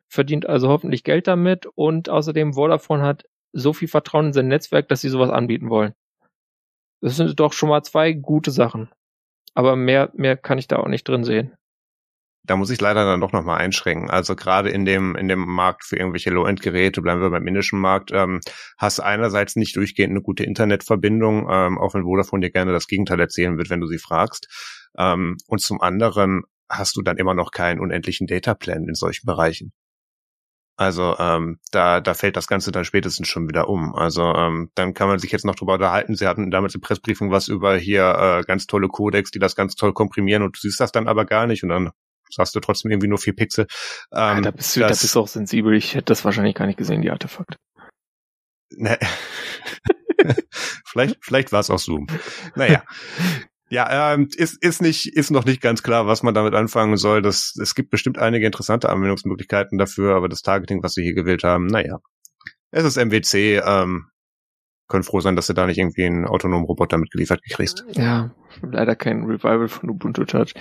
verdient also hoffentlich Geld damit und außerdem Vodafone hat so viel Vertrauen in sein Netzwerk, dass sie sowas anbieten wollen. Das sind doch schon mal zwei gute Sachen. Aber mehr, mehr kann ich da auch nicht drin sehen. Da muss ich leider dann doch nochmal einschränken. Also gerade in dem, in dem Markt für irgendwelche Low-End-Geräte, bleiben wir beim indischen Markt, ähm, hast einerseits nicht durchgehend eine gute Internetverbindung, ähm, auch wenn Vodafone dir gerne das Gegenteil erzählen wird, wenn du sie fragst. Ähm, und zum anderen hast du dann immer noch keinen unendlichen Dataplan in solchen Bereichen. Also ähm, da, da fällt das Ganze dann spätestens schon wieder um. Also ähm, dann kann man sich jetzt noch drüber unterhalten. Sie hatten damals in Pressbriefung was über hier äh, ganz tolle Codecs, die das ganz toll komprimieren und du siehst das dann aber gar nicht und dann sagst du trotzdem irgendwie nur vier Pixel. Ähm, ja, da, bist du, da bist du auch sensibel. Ich hätte das wahrscheinlich gar nicht gesehen, die Artefakte. Ne. vielleicht, vielleicht war es auch Zoom. Naja, ja, ähm, ist, ist nicht, ist noch nicht ganz klar, was man damit anfangen soll. Das, es gibt bestimmt einige interessante Anwendungsmöglichkeiten dafür, aber das Targeting, was sie hier gewählt haben, naja. Es ist MWC, ähm, können froh sein, dass du da nicht irgendwie einen autonomen Roboter mitgeliefert gekriegst. Ja, leider kein Revival von Ubuntu Touch.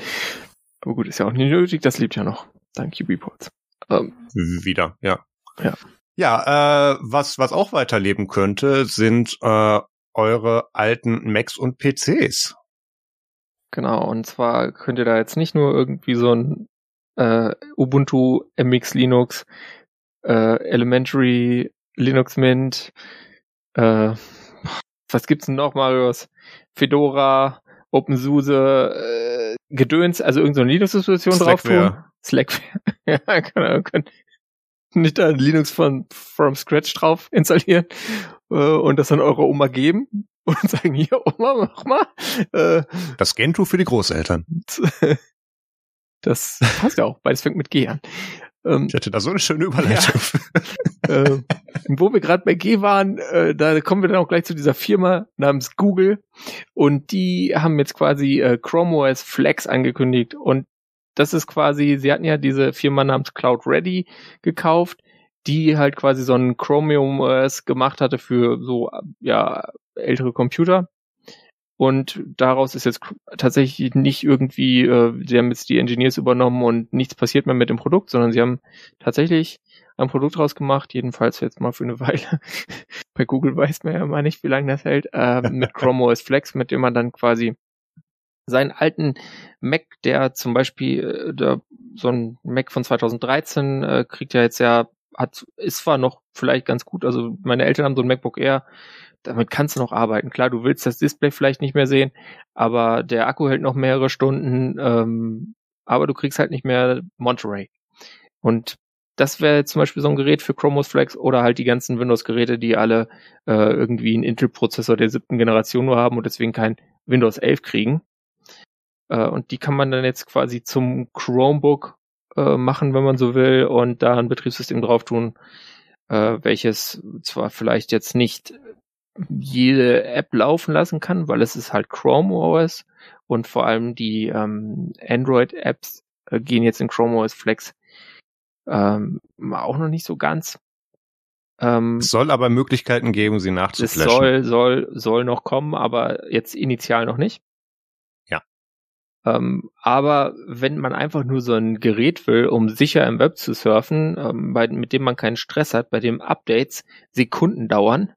Aber gut, ist ja auch nicht nötig, das lebt ja noch. Dank UbiPorts. Ähm, Wieder, ja. Ja. Ja, äh, was, was auch weiterleben könnte, sind äh, eure alten Macs und PCs. Genau, und zwar könnt ihr da jetzt nicht nur irgendwie so ein äh, Ubuntu MX Linux, äh, Elementary Linux Mint, äh, was gibt's denn noch, Marius? Fedora, OpenSUSE, äh, Gedöns, also irgendeine so Linux-Distribution drauf tun. Slackware. ja, genau, können nicht da Linux von from scratch drauf installieren äh, und das an eure Oma geben und sagen, hier, Oma, mach mal. Äh, das Gentoo für die Großeltern. Das passt ja auch, beides fängt mit G an. Ähm, ich hatte da so eine schöne Überleitung. Ja. äh, wo wir gerade bei G waren, äh, da kommen wir dann auch gleich zu dieser Firma namens Google. Und die haben jetzt quasi äh, Chrome OS Flex angekündigt. Und das ist quasi, sie hatten ja diese Firma namens Cloud Ready gekauft, die halt quasi so ein Chromium OS gemacht hatte für so, ja, ältere Computer. Und daraus ist jetzt tatsächlich nicht irgendwie, äh, sie haben jetzt die Engineers übernommen und nichts passiert mehr mit dem Produkt, sondern sie haben tatsächlich ein Produkt rausgemacht, jedenfalls jetzt mal für eine Weile. Bei Google weiß man ja mal nicht, wie lange das hält, äh, mit Chrome OS Flex, mit dem man dann quasi seinen alten Mac, der zum Beispiel, äh, der, so ein Mac von 2013 äh, kriegt ja jetzt ja, hat, ist zwar noch vielleicht ganz gut, also meine Eltern haben so ein MacBook Air, damit kannst du noch arbeiten. Klar, du willst das Display vielleicht nicht mehr sehen, aber der Akku hält noch mehrere Stunden, ähm, aber du kriegst halt nicht mehr Monterey. Und das wäre zum Beispiel so ein Gerät für Chromos Flex oder halt die ganzen Windows-Geräte, die alle äh, irgendwie einen Intel-Prozessor der siebten Generation nur haben und deswegen kein Windows 11 kriegen. Äh, und die kann man dann jetzt quasi zum Chromebook äh, machen, wenn man so will, und da ein Betriebssystem drauf tun, äh, welches zwar vielleicht jetzt nicht jede App laufen lassen kann, weil es ist halt Chrome OS und vor allem die ähm, Android-Apps äh, gehen jetzt in Chrome OS Flex ähm, auch noch nicht so ganz. Ähm, es soll aber Möglichkeiten geben, sie nachzuflashen. Es soll, soll, soll noch kommen, aber jetzt initial noch nicht. Ähm, aber wenn man einfach nur so ein Gerät will, um sicher im Web zu surfen, ähm, bei, mit dem man keinen Stress hat, bei dem Updates Sekunden dauern,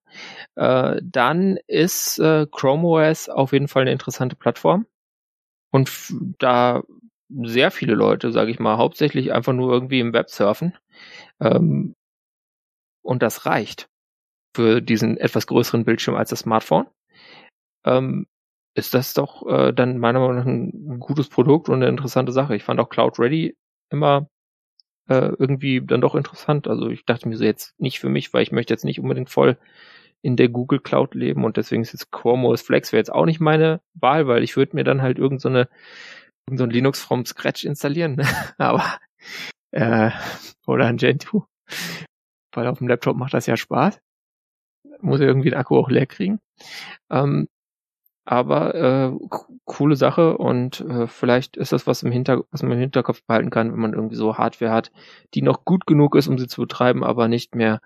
äh, dann ist äh, Chrome OS auf jeden Fall eine interessante Plattform. und da sehr viele Leute, sage ich mal, hauptsächlich einfach nur irgendwie im Web surfen. Ähm, und das reicht für diesen etwas größeren Bildschirm als das Smartphone. Ähm, ist das doch äh, dann meiner Meinung nach ein gutes Produkt und eine interessante Sache. Ich fand auch Cloud Ready immer äh, irgendwie dann doch interessant. Also ich dachte mir so jetzt nicht für mich, weil ich möchte jetzt nicht unbedingt voll in der Google Cloud leben und deswegen ist jetzt Chrome OS Flex wäre jetzt auch nicht meine Wahl, weil ich würde mir dann halt irgend so eine irgend so ein Linux from Scratch installieren, ne? aber äh, oder ein Gentoo, weil auf dem Laptop macht das ja Spaß. Muss ja irgendwie den Akku auch leer kriegen. Ähm, aber äh, coole Sache und äh, vielleicht ist das was im Hinter was man im Hinterkopf behalten kann, wenn man irgendwie so Hardware hat, die noch gut genug ist, um sie zu betreiben, aber nicht mehr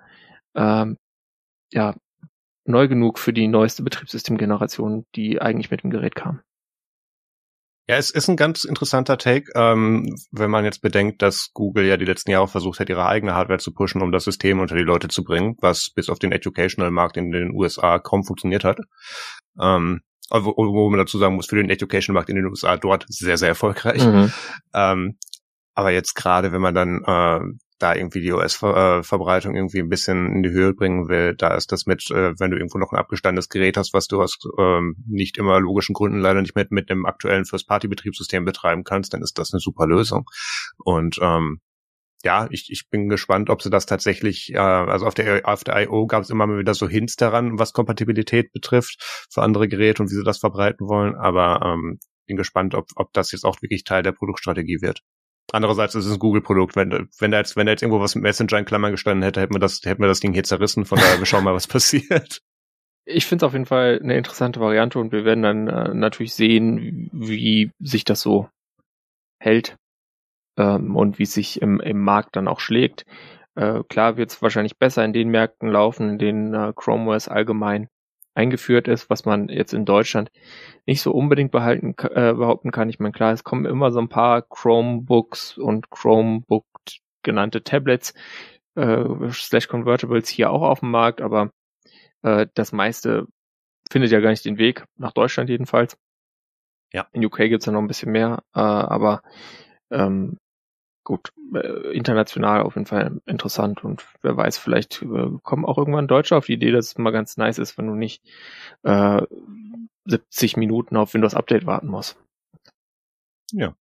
ähm, ja neu genug für die neueste Betriebssystemgeneration, die eigentlich mit dem Gerät kam. Ja, es ist ein ganz interessanter Take, ähm, wenn man jetzt bedenkt, dass Google ja die letzten Jahre versucht hat, ihre eigene Hardware zu pushen, um das System unter die Leute zu bringen, was bis auf den Educational-Markt in den USA kaum funktioniert hat. Ähm, wo, wo man dazu sagen muss, für den Education-Markt in den USA dort sehr, sehr erfolgreich. Mhm. Ähm, aber jetzt gerade, wenn man dann äh, da irgendwie die OS-Verbreitung irgendwie ein bisschen in die Höhe bringen will, da ist das mit, äh, wenn du irgendwo noch ein abgestandenes Gerät hast, was du aus ähm, nicht immer logischen Gründen leider nicht mit, mit einem aktuellen First-Party-Betriebssystem betreiben kannst, dann ist das eine super Lösung. Und ähm, ja, ich, ich bin gespannt, ob sie das tatsächlich, äh, also auf der, auf der I.O. gab es immer wieder so Hints daran, was Kompatibilität betrifft für andere Geräte und wie sie das verbreiten wollen, aber ähm, bin gespannt, ob, ob das jetzt auch wirklich Teil der Produktstrategie wird. Andererseits ist es ein Google-Produkt. Wenn, wenn da jetzt, wenn da jetzt irgendwo was mit Messenger in Klammern gestanden hätte, hätten wir das, hätten wir das Ding hier zerrissen. Von daher, wir schauen mal, was passiert. Ich finde es auf jeden Fall eine interessante Variante und wir werden dann äh, natürlich sehen, wie sich das so hält ähm, und wie es sich im, im Markt dann auch schlägt. Äh, klar wird es wahrscheinlich besser in den Märkten laufen, in denen äh, Chrome OS allgemein eingeführt ist, was man jetzt in Deutschland nicht so unbedingt behalten, äh, behaupten kann. Ich meine, klar, es kommen immer so ein paar Chromebooks und Chromebook genannte Tablets äh, slash Convertibles hier auch auf dem Markt, aber äh, das meiste findet ja gar nicht den Weg, nach Deutschland jedenfalls. Ja. In UK gibt's ja noch ein bisschen mehr, äh, aber ähm, gut, äh, international auf jeden Fall interessant und wer weiß, vielleicht äh, kommen auch irgendwann Deutsche auf die Idee, dass es mal ganz nice ist, wenn du nicht äh, 70 Minuten auf Windows Update warten musst. Ja.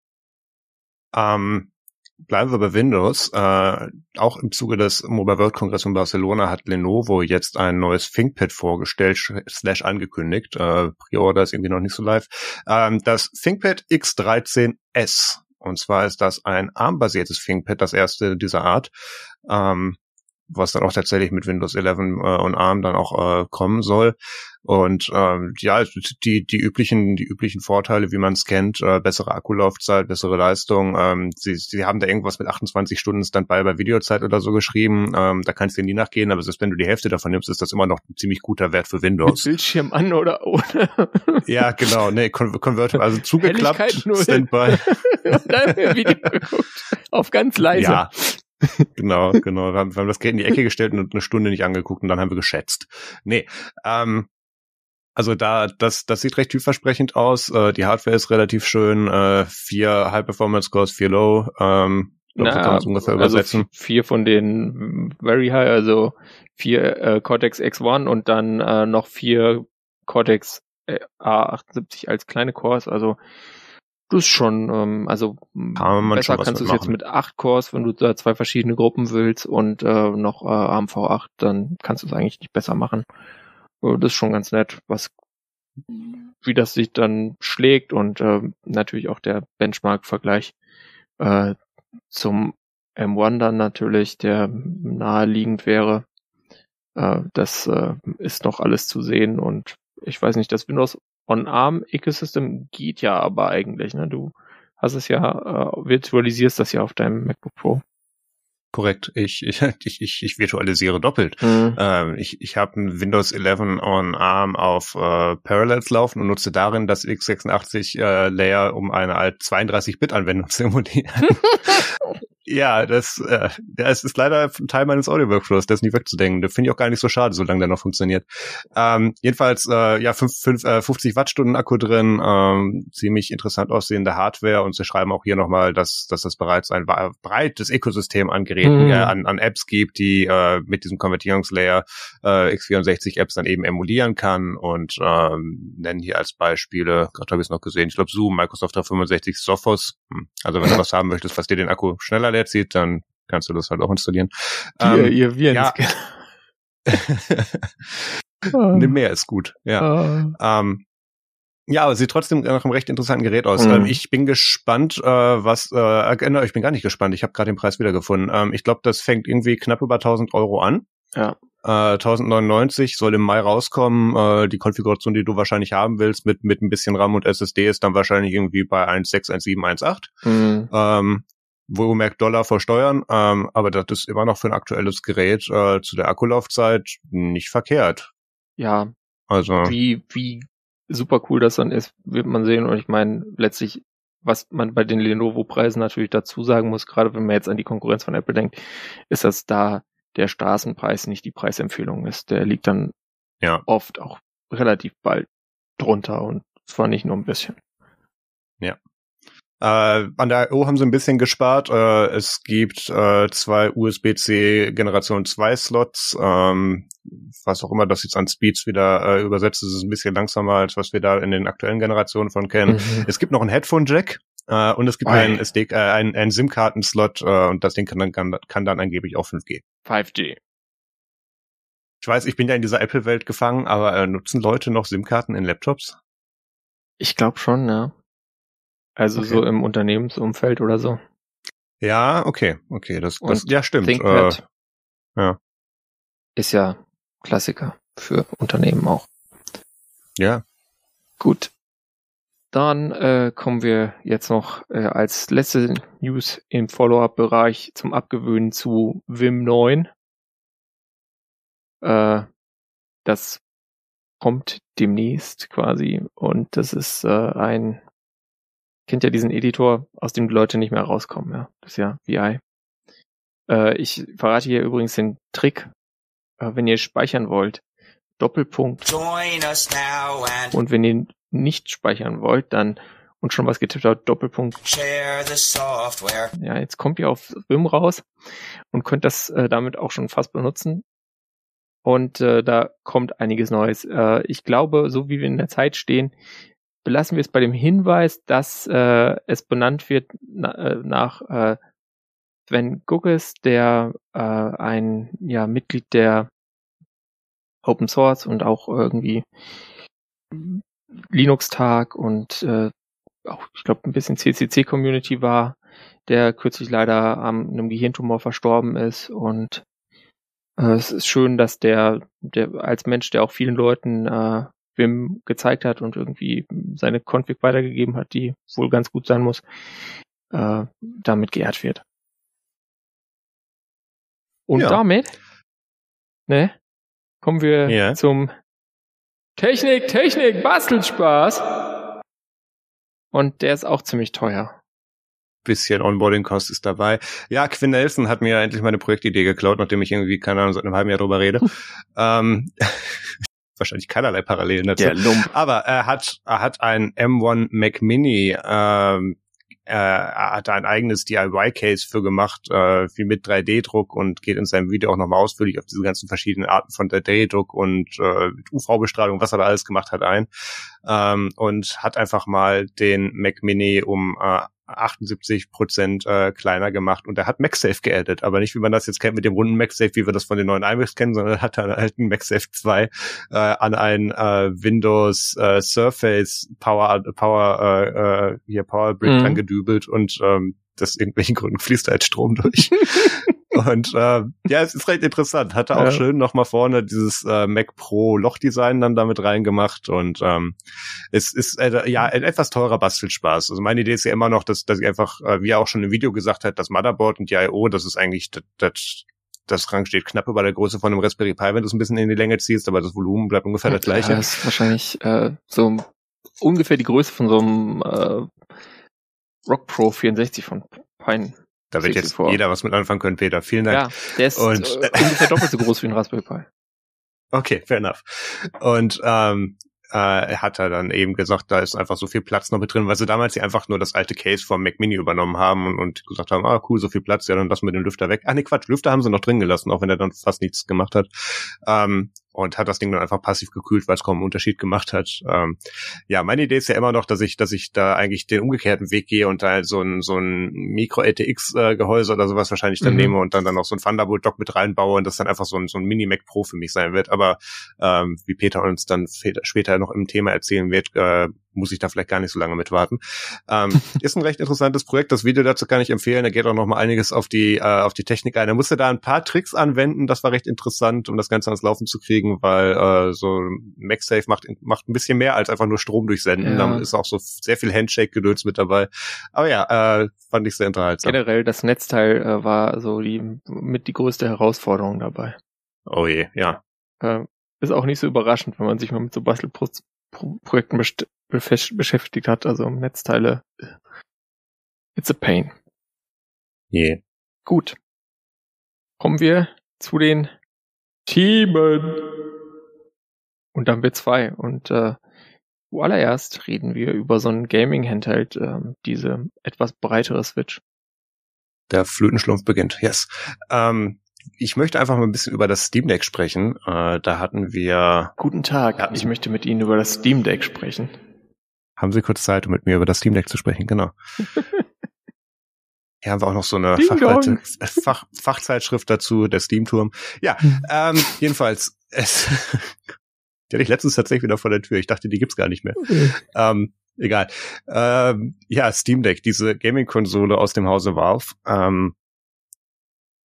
Ähm, bleiben wir bei Windows. Äh, auch im Zuge des Mobile World Congress in Barcelona hat Lenovo jetzt ein neues ThinkPad vorgestellt, slash angekündigt. Äh, Pre-Order ist irgendwie noch nicht so live. Ähm, das ThinkPad X13S und zwar ist das ein ARM-basiertes ThinkPad, das erste dieser Art. Ähm, was dann auch tatsächlich mit Windows 11 äh, und ARM dann auch äh, kommen soll. Und ähm, ja, die die üblichen die üblichen Vorteile, wie man es kennt, äh, bessere Akkulaufzeit, bessere Leistung. Ähm, sie sie haben da irgendwas mit 28 Stunden Standby bei Videozeit oder so geschrieben. Ähm, da kannst du nie nachgehen, aber selbst wenn du die Hälfte davon nimmst, ist das immer noch ein ziemlich guter Wert für Windows. Bildschirm an oder ohne? ja, genau. Nee, Convert also zugeklappt, Standby. Video geguckt. Auf ganz leise. Ja, genau, genau. Wir haben, wir haben das Gerät in die Ecke gestellt und eine Stunde nicht angeguckt und dann haben wir geschätzt. Nee, ähm, also da, das, das sieht recht vielversprechend aus. Äh, die Hardware ist relativ schön. Äh, vier High Performance Cores, vier Low. Ähm, glaub, Na, so kann man ungefähr also übersetzen. Vier von den Very High, also vier äh, Cortex X1 und dann äh, noch vier Cortex äh, A78 als kleine Cores. Also das ist schon, ähm, also Kann besser kannst du es jetzt mit acht Cores, wenn du da zwei verschiedene Gruppen willst und äh, noch äh, AMV8, dann kannst du es eigentlich nicht besser machen. Äh, das ist schon ganz nett, was wie das sich dann schlägt und äh, natürlich auch der Benchmark-Vergleich äh, zum M1 dann natürlich, der naheliegend wäre. Äh, das äh, ist noch alles zu sehen und ich weiß nicht, das Windows On-Arm Ecosystem geht ja aber eigentlich, ne? Du hast es ja, äh, virtualisierst das ja auf deinem MacBook Pro. Korrekt. Ich, ich, ich, ich, virtualisiere doppelt. Mhm. Ähm, ich ich habe ein Windows 11 on ARM auf äh, Parallels laufen und nutze darin das x86 äh, Layer, um eine alt 32-Bit-Anwendung zu emulieren. Ja, das, äh, das ist leider ein Teil meines Audio-Workflows, das ist nie wegzudenken. Das finde ich auch gar nicht so schade, solange der noch funktioniert. Ähm, jedenfalls, äh, ja, 5, 5, äh, 50 Wattstunden Akku drin, ähm, ziemlich interessant aussehende Hardware und sie schreiben auch hier nochmal, dass, dass es bereits ein breites Ökosystem an Geräten, mhm. äh, an, an Apps gibt, die äh, mit diesem Konvertierungslayer äh, x64-Apps dann eben emulieren kann und ähm, nennen hier als Beispiele, gerade habe ich es noch gesehen, ich glaube Zoom, Microsoft 365, Sophos. Hm. Also wenn du was haben möchtest, was dir den Akku schneller leer zieht, dann kannst du das halt auch installieren. Die, ähm, ihr Viren ja. Nimm mehr ist gut, ja. Ah. Ähm, ja, aber sieht trotzdem nach einem recht interessanten Gerät aus. Mhm. Ähm, ich bin gespannt, äh, was, äh, genau, ich bin gar nicht gespannt, ich habe gerade den Preis wiedergefunden. Ähm, ich glaube, das fängt irgendwie knapp über 1000 Euro an. Ja. Äh, 1099 soll im Mai rauskommen. Äh, die Konfiguration, die du wahrscheinlich haben willst, mit, mit ein bisschen RAM und SSD, ist dann wahrscheinlich irgendwie bei 1.6, 1.7, 1.8. Mhm. Ähm, wohlgemerkt Dollar versteuern, ähm, aber das ist immer noch für ein aktuelles Gerät äh, zu der Akkulaufzeit nicht verkehrt. Ja. Also. Wie, wie super cool das dann ist, wird man sehen. Und ich meine, letztlich, was man bei den Lenovo-Preisen natürlich dazu sagen muss, gerade wenn man jetzt an die Konkurrenz von Apple denkt, ist, dass da der Straßenpreis nicht die Preisempfehlung ist. Der liegt dann ja. oft auch relativ bald drunter und zwar nicht nur ein bisschen. Ja. Äh, an der I.O. haben sie ein bisschen gespart. Äh, es gibt äh, zwei USB-C Generation 2 Slots. Ähm, was auch immer das jetzt an Speeds wieder äh, übersetzt, ist es ein bisschen langsamer, als was wir da in den aktuellen Generationen von kennen. Mhm. Es gibt noch ein Headphone-Jack. Äh, und es gibt einen SD, äh, einen, einen SIM-Karten-Slot äh, und das Ding kann dann, kann, kann dann angeblich auch 5G. 5G. Ich weiß, ich bin ja in dieser Apple-Welt gefangen, aber äh, nutzen Leute noch SIM-Karten in Laptops? Ich glaube schon, ja. Also okay. so im Unternehmensumfeld oder so. Ja, okay, okay, das, das ja stimmt. ThinkPad äh, ja. Ist ja Klassiker für Unternehmen auch. Ja. Gut. Dann äh, kommen wir jetzt noch äh, als letzte News im Follow-up-Bereich zum Abgewöhnen zu Vim 9. Äh, das kommt demnächst quasi und das ist äh, ein kennt ja diesen Editor, aus dem die Leute nicht mehr rauskommen, ja. Das ist ja VI. Äh, ich verrate hier übrigens den Trick, äh, wenn ihr speichern wollt, Doppelpunkt. Und wenn ihr nicht speichern wollt, dann und schon was getippt habt, Doppelpunkt. Ja, jetzt kommt ihr auf Vim raus und könnt das äh, damit auch schon fast benutzen. Und äh, da kommt einiges Neues. Äh, ich glaube, so wie wir in der Zeit stehen, belassen wir es bei dem Hinweis, dass äh, es benannt wird na, äh, nach äh, Sven Gugges, der äh, ein ja, Mitglied der Open Source und auch irgendwie Linux-Tag und äh, auch, ich glaube, ein bisschen CCC-Community war, der kürzlich leider an einem Gehirntumor verstorben ist und äh, es ist schön, dass der, der als Mensch, der auch vielen Leuten äh, Vim gezeigt hat und irgendwie seine Config weitergegeben hat, die wohl ganz gut sein muss, äh, damit geehrt wird. Und ja. damit, ne, kommen wir ja. zum Technik, Technik, Bastelspaß. Und der ist auch ziemlich teuer. Bisschen Onboarding-Cost ist dabei. Ja, Quinn Nelson hat mir endlich meine Projektidee geklaut, nachdem ich irgendwie, keine Ahnung, seit einem halben Jahr drüber rede. ähm, wahrscheinlich keinerlei Parallelen dazu. Der Lump. Aber er hat, er hat ein M1 Mac Mini, ähm, er hat ein eigenes DIY-Case für gemacht, äh, viel mit 3D-Druck und geht in seinem Video auch nochmal ausführlich auf diese ganzen verschiedenen Arten von 3D-Druck und äh, UV-Bestrahlung, was er da alles gemacht hat, ein. Ähm, und hat einfach mal den Mac Mini um äh, 78 Prozent äh, kleiner gemacht und er hat MagSafe geaddet, aber nicht wie man das jetzt kennt mit dem runden MagSafe, wie wir das von den neuen iMacs kennen, sondern hat dann halt einen MagSafe 2 äh, an ein äh, Windows äh, Surface Power Power äh, äh hier Power Brick mhm. dran gedübelt und ähm, das irgendwelchen Gründen fließt halt Strom durch. Und äh, ja, es ist recht interessant. Hatte auch ja. schön nochmal vorne dieses äh, Mac Pro Lochdesign dann damit reingemacht und ähm, es ist äh, ja ein etwas teurer Bastelspaß. Also meine Idee ist ja immer noch, dass, dass ich einfach, äh, wie er auch schon im Video gesagt hat, das Motherboard und die I.O., das ist eigentlich das, das das Rang steht knapp über der Größe von einem Raspberry Pi, wenn du es ein bisschen in die Länge ziehst, aber das Volumen bleibt ungefähr das gleiche. Ja, das ist wahrscheinlich äh, so ungefähr die Größe von so einem äh, Rock Pro 64 von Pine Da wird jetzt jeder was mit anfangen können, Peter. Vielen Dank. Ja, der ist und, äh, ungefähr doppelt so groß wie ein Raspberry Pi. Okay, fair enough. Und ähm, äh, hat er dann eben gesagt, da ist einfach so viel Platz noch mit drin, weil sie damals ja einfach nur das alte Case vom Mac Mini übernommen haben und, und gesagt haben, ah cool, so viel Platz, ja, dann lassen wir den Lüfter weg. Ah nee, Quatsch, Lüfter haben sie noch drin gelassen, auch wenn er dann fast nichts gemacht hat. Ähm, und hat das Ding dann einfach passiv gekühlt, weil es kaum einen Unterschied gemacht hat. Ähm, ja, meine Idee ist ja immer noch, dass ich, dass ich da eigentlich den umgekehrten Weg gehe und da so ein so ein Micro ATX äh, oder sowas wahrscheinlich dann mhm. nehme und dann dann noch so ein Thunderbolt Dock mit reinbaue und das dann einfach so ein so ein Mini Mac Pro für mich sein wird. Aber ähm, wie Peter uns dann später noch im Thema erzählen wird, äh, muss ich da vielleicht gar nicht so lange mit warten. Ähm, ist ein recht interessantes Projekt. Das Video dazu kann ich empfehlen. Da geht auch noch mal einiges auf die äh, auf die Technik ein. Er musste da ein paar Tricks anwenden. Das war recht interessant, um das Ganze ans Laufen zu kriegen, weil äh, so MagSafe macht macht ein bisschen mehr als einfach nur Strom durchsenden. Ja. Da ist auch so sehr viel Handshake-Gedöns mit dabei. Aber ja, äh, fand ich sehr unterhaltsam. Generell das Netzteil äh, war so die mit die größte Herausforderung dabei. Oh je, ja. Äh, ist auch nicht so überraschend, wenn man sich mal mit so Bastelprojekten beschäftigt hat, also Netzteile. It's a pain. Yeah. Gut. Kommen wir zu den Themen. Und dann wir zwei. Und äh, zuallererst reden wir über so ein Gaming-Handheld, äh, diese etwas breitere Switch. Der Flötenschlumpf beginnt, yes. Ähm, ich möchte einfach mal ein bisschen über das Steam Deck sprechen. Äh, da hatten wir. Guten Tag, ich möchte mit Ihnen über das Steam Deck sprechen. Haben Sie kurz Zeit, um mit mir über das Steam Deck zu sprechen? Genau. Hier haben wir auch noch so eine Fach, Fachzeitschrift dazu, der Steam-Turm. Ja, hm. ähm, jedenfalls, es, die hatte ich letztens tatsächlich wieder vor der Tür. Ich dachte, die gibt's gar nicht mehr. Okay. Ähm, egal. Ähm, ja, Steam Deck, diese Gaming-Konsole aus dem Hause Valve. Ähm,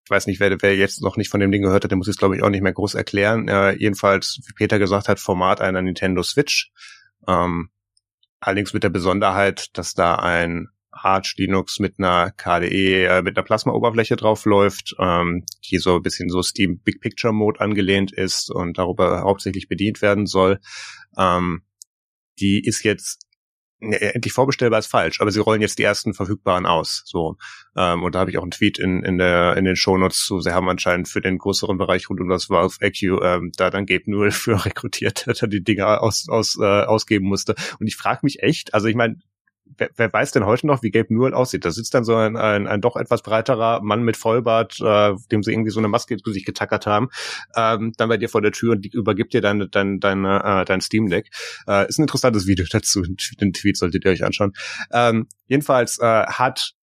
ich weiß nicht, wer, wer jetzt noch nicht von dem Ding gehört hat, der muss es, glaube ich, auch nicht mehr groß erklären. Äh, jedenfalls, wie Peter gesagt hat, Format einer Nintendo Switch. Ähm, Allerdings mit der Besonderheit, dass da ein Arch Linux mit einer KDE, äh, mit einer Plasma-Oberfläche drauf läuft, ähm, die so ein bisschen so Steam Big Picture Mode angelehnt ist und darüber hauptsächlich bedient werden soll. Ähm, die ist jetzt endlich vorbestellbar ist falsch, aber sie rollen jetzt die ersten verfügbaren aus. So ähm, und da habe ich auch einen Tweet in in der in den Shownotes zu. Sie haben anscheinend für den größeren Bereich rund um das Valve EQ ähm, da dann Gabe Newell für rekrutiert, dass die Dinger aus aus äh, ausgeben musste. Und ich frage mich echt, also ich meine, wer, wer weiß denn heute noch, wie Gabe Newell aussieht? Da sitzt dann so ein, ein, ein doch etwas breiterer Mann mit Vollbart, äh, dem sie irgendwie so eine Maske ins Gesicht getackert haben, ähm, dann bei dir vor der Tür und die übergibt dir dein, dein, dein, äh, dein Steam Deck. Äh, ist ein interessantes Video dazu, den Tweet solltet ihr euch anschauen. Ähm, jedenfalls äh, hat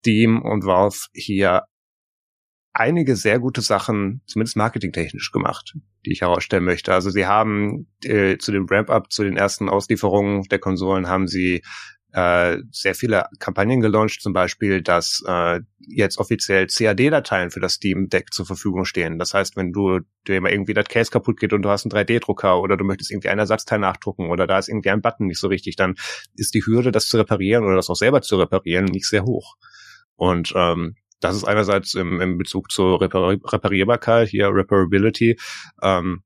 Steam und Valve hier einige sehr gute Sachen, zumindest marketingtechnisch gemacht, die ich herausstellen möchte. Also sie haben äh, zu dem Ramp-up, zu den ersten Auslieferungen der Konsolen, haben sie äh, sehr viele Kampagnen gelauncht, zum Beispiel, dass äh, jetzt offiziell CAD-Dateien für das Steam Deck zur Verfügung stehen. Das heißt, wenn du dir mal irgendwie das Case kaputt geht und du hast einen 3D-Drucker oder du möchtest irgendwie ein Ersatzteil nachdrucken oder da ist irgendwie ein Button nicht so richtig, dann ist die Hürde, das zu reparieren oder das auch selber zu reparieren, nicht sehr hoch. Und ähm, das ist einerseits im, im Bezug zur Repar Reparierbarkeit, hier Reparability, ähm,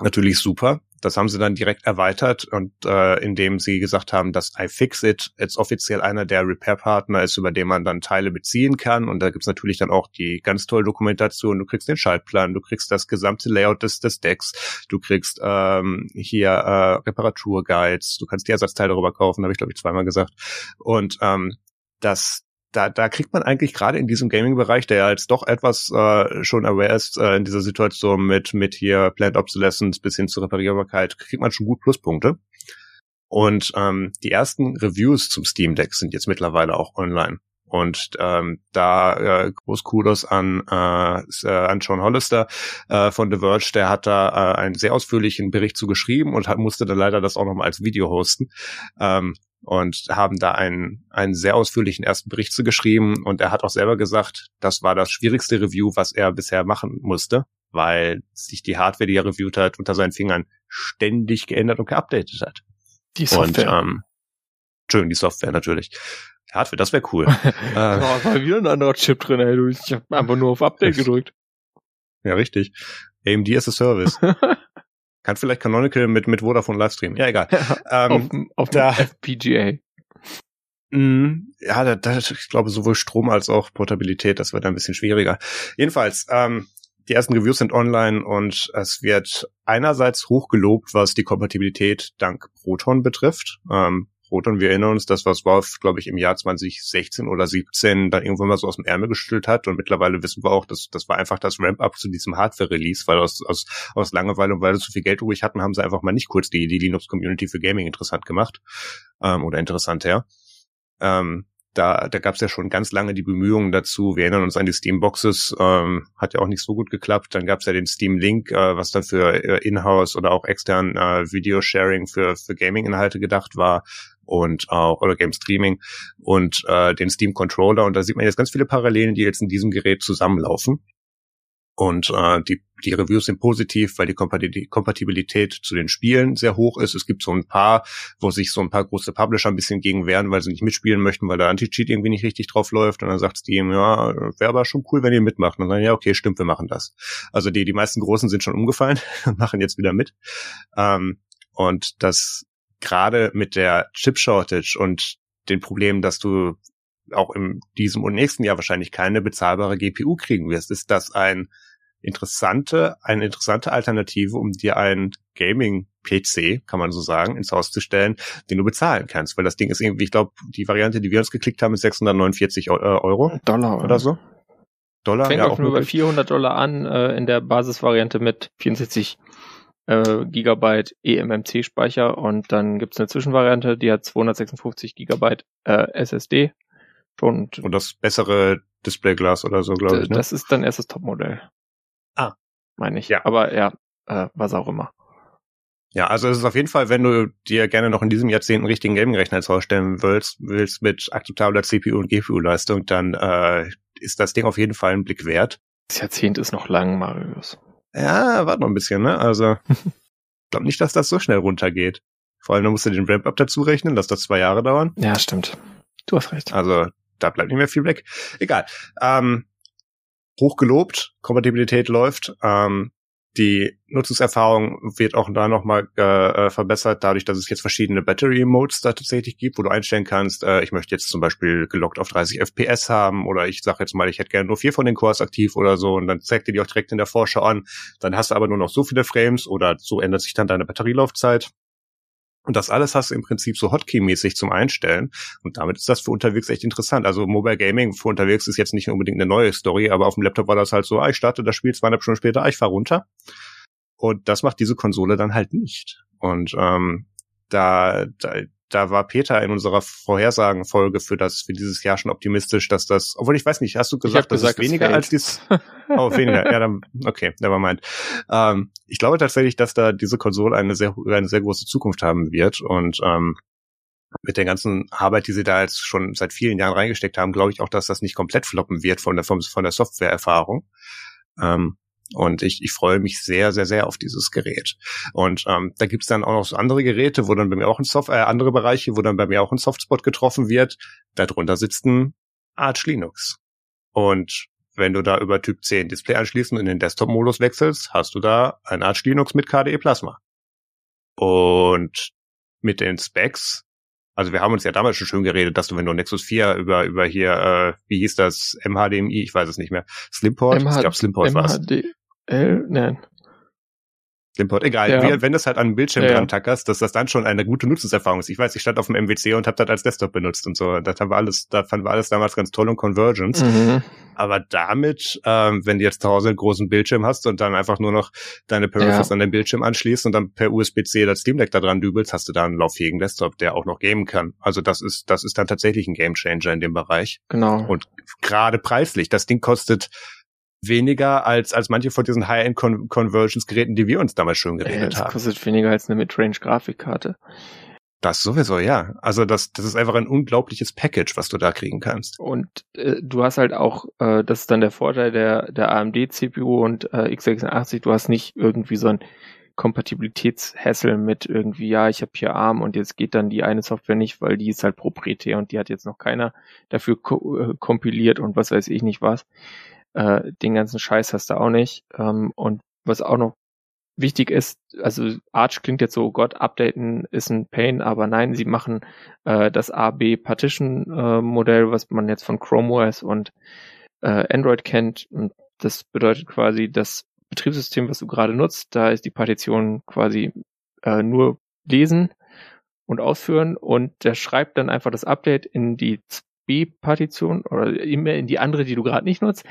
natürlich super. Das haben sie dann direkt erweitert und äh, indem sie gesagt haben, dass iFixit jetzt offiziell einer der Repair-Partner ist, über den man dann Teile beziehen kann. Und da gibt's natürlich dann auch die ganz tolle Dokumentation. Du kriegst den Schaltplan, du kriegst das gesamte Layout des, des Decks, du kriegst ähm, hier äh, Reparaturguides, du kannst die Ersatzteile darüber kaufen, habe ich glaube ich zweimal gesagt. Und ähm, das da, da kriegt man eigentlich gerade in diesem Gaming-Bereich, der ja jetzt doch etwas äh, schon aware ist, äh, in dieser Situation mit, mit hier Plant Obsolescence bis hin zur Reparierbarkeit, kriegt man schon gut Pluspunkte. Und ähm, die ersten Reviews zum Steam Deck sind jetzt mittlerweile auch online. Und ähm, da äh, groß Kudos an, äh, äh, an John Hollister äh, von The Verge, der hat da äh, einen sehr ausführlichen Bericht zu geschrieben und hat, musste da leider das auch nochmal als Video hosten. Ähm, und haben da einen, einen sehr ausführlichen ersten Bericht zu geschrieben. Und er hat auch selber gesagt, das war das schwierigste Review, was er bisher machen musste, weil sich die Hardware, die er reviewt hat, unter seinen Fingern ständig geändert und geupdatet hat. Die Software. Und, ähm, Entschuldigung, die Software natürlich. Hardware, das wäre cool. äh, oh, war wieder ein anderer Chip drin, ey. Ich habe einfach nur auf Update gedrückt. Ja, richtig. AMD as a Service. Kann vielleicht Canonical mit, mit Vodafone Livestream. Ja, egal. ähm, auf, auf der FPGA. Mm, ja, da, da, ich glaube sowohl Strom als auch Portabilität, das wird ein bisschen schwieriger. Jedenfalls, ähm, die ersten Reviews sind online und es wird einerseits hochgelobt, was die Kompatibilität dank Proton betrifft. Ähm, Proton, wir erinnern uns, das was Valve, glaube ich, im Jahr 2016 oder 17 dann irgendwann mal so aus dem Ärmel geschüttelt hat. Und mittlerweile wissen wir auch, dass das war einfach das Ramp-up zu diesem Hardware-Release, weil aus, aus, aus Langeweile und weil sie zu viel Geld übrig hatten, haben sie einfach mal nicht kurz die, die Linux-Community für Gaming interessant gemacht. Ähm, oder interessant her. Ähm, da, da gab es ja schon ganz lange die Bemühungen dazu. Wir erinnern uns an die Steam-Boxes, ähm, hat ja auch nicht so gut geklappt. Dann gab es ja den Steam-Link, äh, was dann für äh, Inhouse oder auch extern äh, Video-Sharing für, für Gaming-Inhalte gedacht war und auch oder Game Streaming und äh, den Steam Controller und da sieht man jetzt ganz viele Parallelen, die jetzt in diesem Gerät zusammenlaufen. Und äh, die, die Reviews sind positiv, weil die Kompatibilität zu den Spielen sehr hoch ist. Es gibt so ein paar, wo sich so ein paar große Publisher ein bisschen gegen wehren, weil sie nicht mitspielen möchten, weil der Anti-Cheat irgendwie nicht richtig drauf läuft. Und dann sagt Steam, ja, wäre aber schon cool, wenn ihr mitmacht. Und dann ja, okay, stimmt, wir machen das. Also die, die meisten Großen sind schon umgefallen machen jetzt wieder mit. Ähm, und das gerade mit der Chip-Shortage und den Problemen, dass du auch in diesem und nächsten Jahr wahrscheinlich keine bezahlbare GPU kriegen wirst, ist das ein interessante, eine interessante Alternative, um dir einen Gaming-PC, kann man so sagen, ins Haus zu stellen, den du bezahlen kannst. Weil das Ding ist irgendwie, ich glaube, die Variante, die wir uns geklickt haben, ist 649 Euro. Dollar. Oder so. Dollar. Fängt ja, auch nur bei 400 Dollar an, äh, in der Basisvariante mit 64 äh, Gigabyte eMMC-Speicher und dann gibt's eine Zwischenvariante, die hat 256 Gigabyte äh, SSD. Und, und das bessere Displayglas oder so, glaube ich. Ne? Das ist dann erst das Topmodell. Ah. Meine ich. Ja. Aber ja, äh, was auch immer. Ja, also es ist auf jeden Fall, wenn du dir gerne noch in diesem Jahrzehnt einen richtigen Gaming-Rechner ins Haus stellen willst, willst mit akzeptabler CPU und GPU-Leistung, dann äh, ist das Ding auf jeden Fall einen Blick wert. Das Jahrzehnt ist noch lang, Marius. Ja, warte noch ein bisschen, ne? Also, ich glaube nicht, dass das so schnell runtergeht. Vor allem, da musst du den Ramp-Up dazu rechnen, dass das zwei Jahre dauern. Ja, stimmt. Du hast recht. Also, da bleibt nicht mehr viel weg. Egal. Ähm, hochgelobt, Kompatibilität läuft. Ähm, die Nutzungserfahrung wird auch da nochmal äh, äh, verbessert, dadurch, dass es jetzt verschiedene Battery Modes da tatsächlich gibt, wo du einstellen kannst, äh, ich möchte jetzt zum Beispiel gelockt auf 30 FPS haben oder ich sage jetzt mal, ich hätte gerne nur vier von den Cores aktiv oder so und dann zeigt dir die auch direkt in der Vorschau an. Dann hast du aber nur noch so viele Frames oder so ändert sich dann deine Batterielaufzeit. Und das alles hast du im Prinzip so Hotkey-mäßig zum Einstellen. Und damit ist das für unterwegs echt interessant. Also Mobile Gaming für unterwegs ist jetzt nicht unbedingt eine neue Story, aber auf dem Laptop war das halt so, ah, ich starte das Spiel zweieinhalb Stunden später, ah, ich fahr runter. Und das macht diese Konsole dann halt nicht. Und ähm, da, da, da war Peter in unserer Vorhersagenfolge für das für dieses Jahr schon optimistisch, dass das, obwohl ich weiß nicht, hast du gesagt, das ist weniger als dies? Oh, weniger. ja, dann okay, never mind. Ähm, ich glaube tatsächlich, dass da diese Konsole eine sehr eine sehr große Zukunft haben wird und ähm, mit der ganzen Arbeit, die sie da jetzt schon seit vielen Jahren reingesteckt haben, glaube ich auch, dass das nicht komplett floppen wird von der von der Softwareerfahrung. Ähm, und ich, ich freue mich sehr, sehr, sehr auf dieses Gerät. Und ähm, da gibt's dann auch noch so andere Geräte, wo dann bei mir auch ein Soft, äh, andere Bereiche, wo dann bei mir auch ein Softspot getroffen wird. Darunter sitzt ein Arch Linux. Und wenn du da über Typ 10 Display anschließen und in den Desktop-Modus wechselst, hast du da ein Arch Linux mit KDE Plasma. Und mit den Specs, also wir haben uns ja damals schon schön geredet, dass du, wenn du Nexus 4 über, über hier, äh, wie hieß das, MHDMI, ich weiß es nicht mehr, Slimport, MH ich glaube Slimport war es. L, nein. Import, egal. Ja. Wenn das halt an den Bildschirm ja, dran tackerst, dass das dann schon eine gute Nutzungserfahrung ist. Ich weiß, ich stand auf dem MWC und habe das als Desktop benutzt und so. Das haben wir alles, da fanden wir alles damals ganz toll und Convergence. Mhm. Aber damit, ähm, wenn du jetzt zu Hause einen großen Bildschirm hast und dann einfach nur noch deine Peripherals ja. an den Bildschirm anschließt und dann per USB-C das Steam Deck da dran dübelst, hast du da einen lauffähigen Desktop, der auch noch gamen kann. Also das ist, das ist dann tatsächlich ein Gamechanger in dem Bereich. Genau. Und gerade preislich. Das Ding kostet weniger als, als manche von diesen High-End-Conversions-Geräten, die wir uns damals schon geredet haben. Das kostet weniger als eine Midrange-Grafikkarte. Das sowieso, ja. Also das, das ist einfach ein unglaubliches Package, was du da kriegen kannst. Und äh, du hast halt auch, äh, das ist dann der Vorteil der, der AMD-CPU und äh, x86, du hast nicht irgendwie so ein Kompatibilitätshässel mit irgendwie, ja, ich habe hier ARM und jetzt geht dann die eine Software nicht, weil die ist halt proprietär und die hat jetzt noch keiner dafür ko äh, kompiliert und was weiß ich nicht was. Äh, den ganzen Scheiß hast du auch nicht. Ähm, und was auch noch wichtig ist, also Arch klingt jetzt so, oh Gott, updaten ist ein Pain, aber nein, sie machen äh, das AB-Partition-Modell, äh, was man jetzt von Chrome OS und äh, Android kennt. Und das bedeutet quasi, das Betriebssystem, was du gerade nutzt, da ist die Partition quasi äh, nur lesen und ausführen und der schreibt dann einfach das Update in die B-Partition oder immer in die andere, die du gerade nicht nutzt.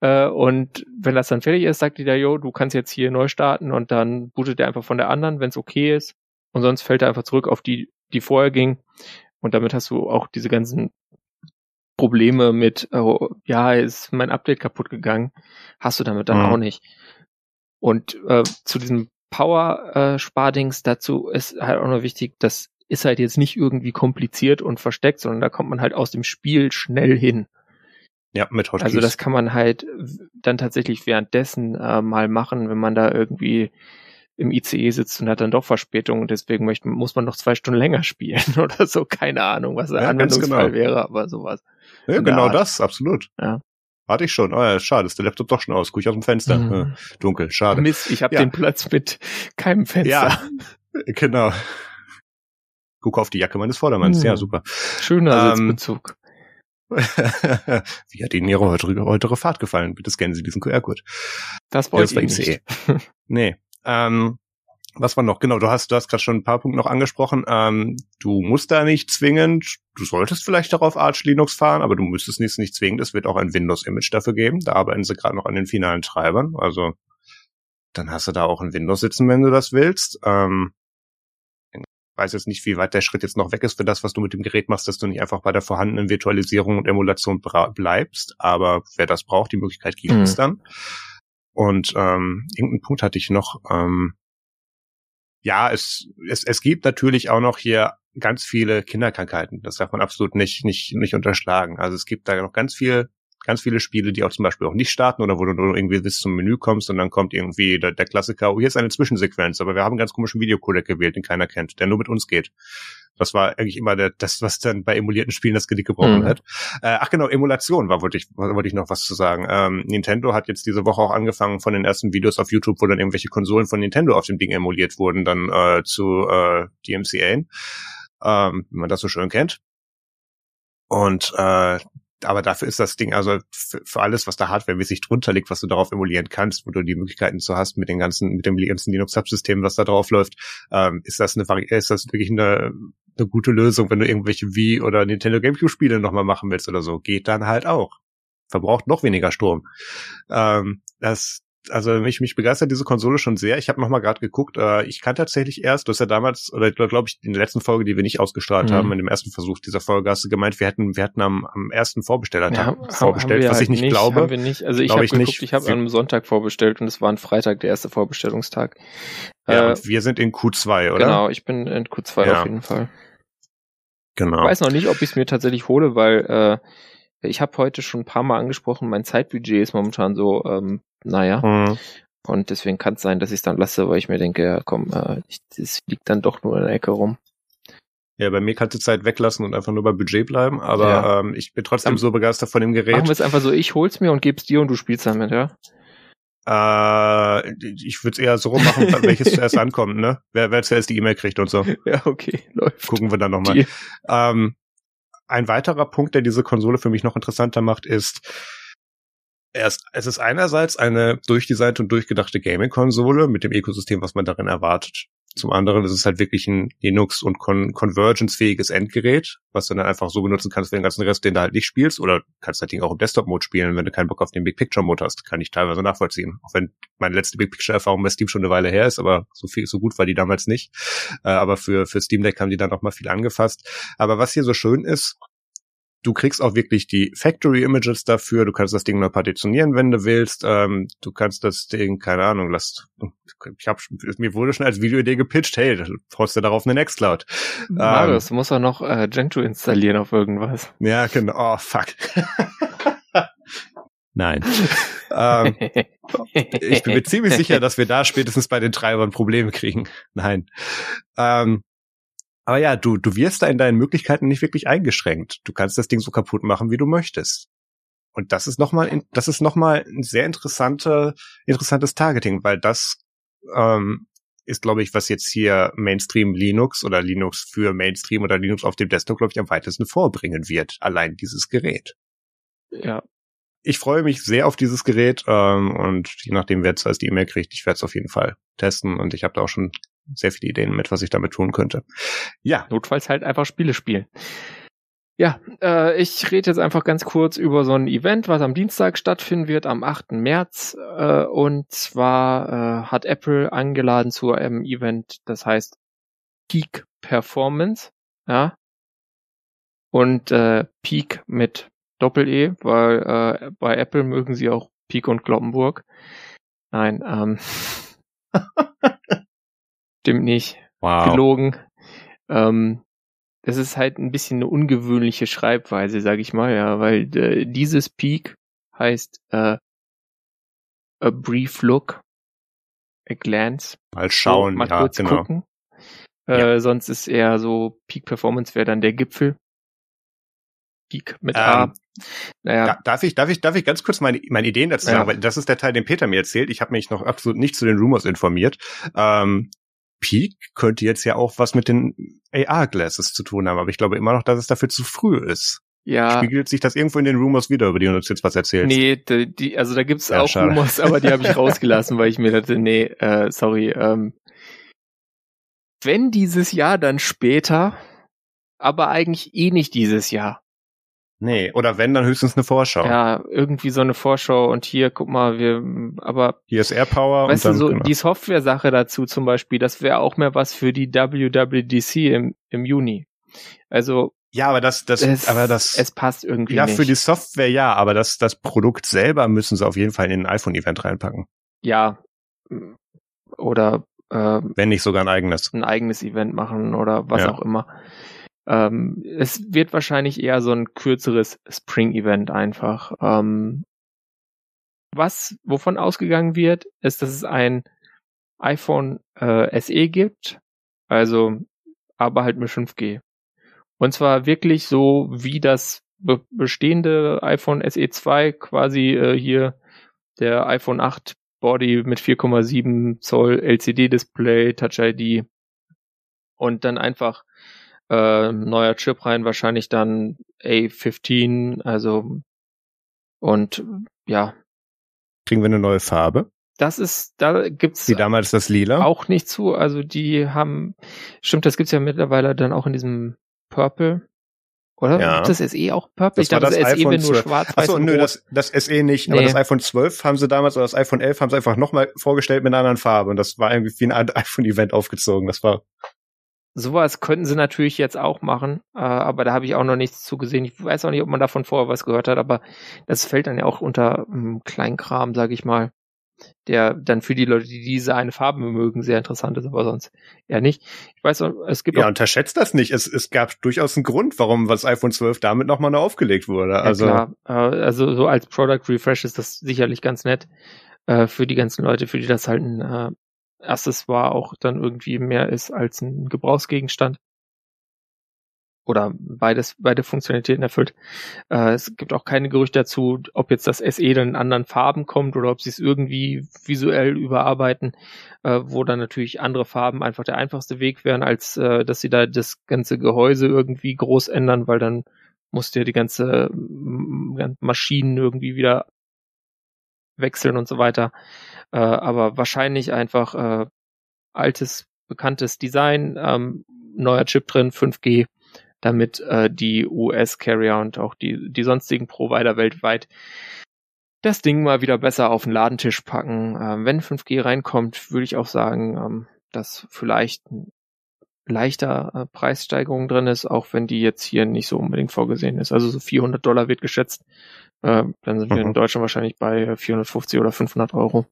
Äh, und wenn das dann fertig ist, sagt die da, jo, du kannst jetzt hier neu starten und dann bootet er einfach von der anderen, wenn es okay ist. Und sonst fällt er einfach zurück auf die, die vorher ging. Und damit hast du auch diese ganzen Probleme mit, oh, ja, ist mein Update kaputt gegangen, hast du damit dann mhm. auch nicht. Und äh, zu diesem Power-Spardings äh, dazu ist halt auch noch wichtig, dass ist halt jetzt nicht irgendwie kompliziert und versteckt, sondern da kommt man halt aus dem Spiel schnell hin. Ja, mit Hotkeys. Also das kann man halt dann tatsächlich währenddessen äh, mal machen, wenn man da irgendwie im ICE sitzt und hat dann doch Verspätung und deswegen möchte, muss man noch zwei Stunden länger spielen oder so. Keine Ahnung, was der ja, Anwendungsfall genau. wäre, aber sowas. Ja, genau das, absolut. Ja. Warte ich schon. Oh ja, schade, ist der Laptop doch schon aus. Guck ich aus dem Fenster. Mhm. Dunkel, schade. Mist, ich habe ja. den Platz mit keinem Fenster. Ja, genau. Guck auf die Jacke meines Vordermanns. Hm. Ja, super. Schöner ähm, Sitzbezug. Wie hat Ihnen Ihre heutige, heutige Fahrt gefallen? Bitte scannen Sie diesen QR-Code. Das wollte ja, das ich nicht. nee. Ähm, was war noch? Genau, du hast, du hast gerade schon ein paar Punkte noch angesprochen. Ähm, du musst da nicht zwingend, du solltest vielleicht darauf Arch Linux fahren, aber du müsstest nicht, nicht zwingend. Es wird auch ein Windows-Image dafür geben. Da arbeiten sie gerade noch an den finalen Treibern. Also dann hast du da auch ein Windows sitzen, wenn du das willst. Ähm, weiß jetzt nicht, wie weit der Schritt jetzt noch weg ist für das, was du mit dem Gerät machst, dass du nicht einfach bei der vorhandenen Virtualisierung und Emulation bleibst. Aber wer das braucht, die Möglichkeit gibt mhm. es dann. Und ähm, irgendeinen Punkt hatte ich noch. Ähm, ja, es, es, es gibt natürlich auch noch hier ganz viele Kinderkrankheiten. Das darf man absolut nicht, nicht, nicht unterschlagen. Also es gibt da noch ganz viel ganz viele Spiele, die auch zum Beispiel auch nicht starten oder wo du nur irgendwie bis zum Menü kommst und dann kommt irgendwie der, der Klassiker, oh, hier ist eine Zwischensequenz, aber wir haben einen ganz komischen Videocodec gewählt, den keiner kennt, der nur mit uns geht. Das war eigentlich immer der, das, was dann bei emulierten Spielen das Genick gebrochen mhm. hat. Äh, ach genau, Emulation war, wollte ich, wollte ich noch was zu sagen. Ähm, Nintendo hat jetzt diese Woche auch angefangen von den ersten Videos auf YouTube, wo dann irgendwelche Konsolen von Nintendo auf dem Ding emuliert wurden, dann äh, zu äh, DMCA, ähm, wie man das so schön kennt. Und äh, aber dafür ist das Ding also für, alles, was da hardwaremäßig drunter liegt, was du darauf emulieren kannst, wo du die Möglichkeiten zu hast mit den ganzen, mit dem ganzen Linux-Subsystem, was da drauf läuft, ähm, ist das eine ist das wirklich eine, eine gute Lösung, wenn du irgendwelche Wii oder Nintendo GameCube Spiele nochmal machen willst oder so, geht dann halt auch. Verbraucht noch weniger Strom. Ähm, das, also mich, mich begeistert diese Konsole schon sehr. Ich habe noch mal gerade geguckt. Äh, ich kann tatsächlich erst, du hast ja damals, oder glaube ich, in der letzten Folge, die wir nicht ausgestrahlt mhm. haben, in dem ersten Versuch dieser Folge, hast du gemeint, wir hätten, wir hätten am, am ersten Vorbestellertag ja, vorbestellt, was halt ich nicht, nicht glaube. Haben wir nicht. Also ich habe geguckt, nicht. ich habe am Sonntag vorbestellt und es war ein Freitag, der erste Vorbestellungstag. Ja, äh, wir sind in Q2, oder? Genau, ich bin in Q2 ja. auf jeden Fall. Genau. Ich weiß noch nicht, ob ich es mir tatsächlich hole, weil äh, ich habe heute schon ein paar Mal angesprochen, mein Zeitbudget ist momentan so, ähm, naja. Mhm. Und deswegen kann es sein, dass ich es dann lasse, weil ich mir denke, ja komm, äh, das liegt dann doch nur in der Ecke rum. Ja, bei mir kannst du Zeit weglassen und einfach nur bei Budget bleiben, aber ja. ähm, ich bin trotzdem dann so begeistert von dem Gerät. Machen wir es einfach so, ich hol's mir und geb's dir und du spielst damit, ja? Äh, ich würde es eher so machen, welches zuerst ankommt, ne? Wer, wer zuerst die E-Mail kriegt und so. Ja, okay, läuft. Gucken wir dann nochmal. Ähm, ein weiterer Punkt, der diese Konsole für mich noch interessanter macht, ist, erst, es ist einerseits eine durchdesignte und durchgedachte Gaming-Konsole mit dem Ökosystem, was man darin erwartet. Zum anderen ist es halt wirklich ein Linux- und Con Convergence-fähiges Endgerät, was du dann einfach so benutzen kannst für den ganzen Rest, den du halt nicht spielst. Oder kannst das Ding auch im Desktop-Mode spielen, wenn du keinen Bock auf den Big Picture-Mode hast. Kann ich teilweise nachvollziehen. Auch wenn meine letzte Big Picture-Erfahrung bei Steam schon eine Weile her ist, aber so viel, so gut war die damals nicht. Äh, aber für, für Steam Deck haben die dann auch mal viel angefasst. Aber was hier so schön ist, du kriegst auch wirklich die Factory Images dafür. Du kannst das Ding neu partitionieren, wenn du willst. Ähm, du kannst das Ding, keine Ahnung, lass. Ich hab, mir wurde schon als Videoidee gepitcht, hey, du brauchst ja darauf eine Nextcloud. Marius, ähm, du musst auch noch äh, Gentoo installieren auf irgendwas. Ja, genau. Oh, fuck. Nein. ähm, ich bin mir ziemlich sicher, dass wir da spätestens bei den Treibern Probleme kriegen. Nein. Ähm, aber ja, du, du wirst da in deinen Möglichkeiten nicht wirklich eingeschränkt. Du kannst das Ding so kaputt machen, wie du möchtest. Und das ist nochmal, das ist nochmal ein sehr interessante, interessantes Targeting, weil das ähm, ist, glaube ich, was jetzt hier Mainstream Linux oder Linux für Mainstream oder Linux auf dem Desktop, glaube ich, am weitesten vorbringen wird. Allein dieses Gerät. Ja. Ich freue mich sehr auf dieses Gerät ähm, und je nachdem, wer zuerst die E-Mail kriegt, ich werde es auf jeden Fall testen und ich habe da auch schon sehr viele Ideen mit, was ich damit tun könnte. Ja. Notfalls halt einfach Spiele spielen. Ja, äh, ich rede jetzt einfach ganz kurz über so ein Event, was am Dienstag stattfinden wird, am 8. März. Äh, und zwar äh, hat Apple eingeladen zu einem Event, das heißt Peak Performance. Ja. Und äh, Peak mit Doppel-E, weil äh, bei Apple mögen sie auch Peak und Kloppenburg. Nein, ähm. stimmt nicht. Wow. Gelogen. Ähm, das ist halt ein bisschen eine ungewöhnliche Schreibweise, sag ich mal, ja, weil äh, dieses Peak heißt äh, a brief look, a glance. Mal schauen, so, mal ja, kurz genau. gucken. Äh, Ja. Sonst ist eher so Peak Performance wäre dann der Gipfel. Peak mit A. Ähm, Naja, Da, darf ich, darf ich, darf ich ganz kurz meine, meine Ideen dazu Ja. sagen, weil das ist der Teil, den Peter mir erzählt. Ich habe mich noch absolut nicht zu den Rumors informiert. Ähm, Peak könnte jetzt ja auch was mit den AR-Glasses zu tun haben, aber ich glaube immer noch, dass es dafür zu früh ist. ja. Spiegelt sich das irgendwo in den Rumors wieder, über die du uns jetzt was erzählst? Nee, die, die, also da gibt's Ja, auch schade. Rumors, aber die habe ich rausgelassen, weil ich mir dachte, nee, äh, sorry. Ähm, wenn dieses Jahr, dann später, aber eigentlich eh nicht dieses Jahr. Nee, oder wenn, dann höchstens eine Vorschau. Ja, irgendwie so eine Vorschau und hier, guck mal, wir, aber Hier ist AirPower weißt und dann, du, so genau. die Software-Sache dazu zum Beispiel, das wäre auch mehr was für die WWDC im, im Juni. Also Ja, aber das, das, es, aber das, es passt irgendwie ja, nicht. für die Software ja, aber das, das Produkt selber müssen sie auf jeden Fall in ein iPhone-Event reinpacken. ja, oder äh, Wenn nicht sogar ein eigenes. ein eigenes Event machen oder was Ja. auch immer. Ähm, es wird wahrscheinlich eher so ein kürzeres Spring-Event einfach. Ähm, was, wovon ausgegangen wird, ist, dass es ein iPhone äh, SE gibt, also aber halt mit 5G. Und zwar wirklich so wie das be bestehende iPhone SE 2 quasi äh, hier der iPhone 8 Body mit 4,7 Zoll LCD-Display, Touch ID und dann einfach äh, neuer Chip rein, wahrscheinlich dann A15, also und ja, Kriegen wir eine neue Farbe? das ist, da gibt's Wie damals das Lila? auch nicht zu. Also die haben, stimmt, das gibt's ja mittlerweile dann auch in diesem Purple. Oder? Ja. Gibt das SE auch Purple? Das ich dachte, das das, SE iPhone nur 12. schwarz, Achso, nö, das, das SE nicht, aber Nee. das iPhone 12 haben sie damals oder das iPhone 11 haben sie einfach nochmal vorgestellt mit einer anderen Farbe und das war irgendwie wie ein iPhone-Event aufgezogen. Das war, Sowas könnten sie natürlich jetzt auch machen, äh, aber da habe ich auch noch nichts zu gesehen. Ich weiß auch nicht, ob man davon vorher was gehört hat, aber das fällt dann ja auch unter ähm, Kleinkram, sage ich mal, der dann für die Leute, die diese eine Farbe mögen, sehr interessant ist, aber sonst eher nicht. Ich weiß, auch, es gibt ja, unterschätzt das nicht. Es, es gab durchaus einen Grund, warum das iPhone 12 damit nochmal neu aufgelegt wurde. Ja, Also, klar. Äh, also so als Product Refresh ist das sicherlich ganz nett äh, für die ganzen Leute, für die das halt ein war, auch dann irgendwie mehr ist als ein Gebrauchsgegenstand. Oder beides, beide Funktionalitäten erfüllt. Äh, es gibt auch keine Gerüchte dazu, ob jetzt das SE dann in anderen Farben kommt oder ob sie es irgendwie visuell überarbeiten, äh, wo dann natürlich andere Farben einfach der einfachste Weg wären, als äh, dass sie da das ganze Gehäuse irgendwie groß ändern, weil dann musst du ja die ganze Maschinen irgendwie wieder wechseln und so weiter. Äh, aber wahrscheinlich einfach äh, altes, bekanntes Design, ähm, neuer Chip drin, 5G, damit äh, die US-Carrier und auch die, die sonstigen Provider weltweit das Ding mal wieder besser auf den Ladentisch packen. Ähm, wenn 5G reinkommt, würde ich auch sagen, ähm, dass vielleicht leichter äh, Preissteigerung drin ist, auch wenn die jetzt hier nicht so unbedingt vorgesehen ist. Also so 400 Dollar wird geschätzt. Äh, dann sind wir in Mhm. Deutschland wahrscheinlich bei 450 oder 500 Euro.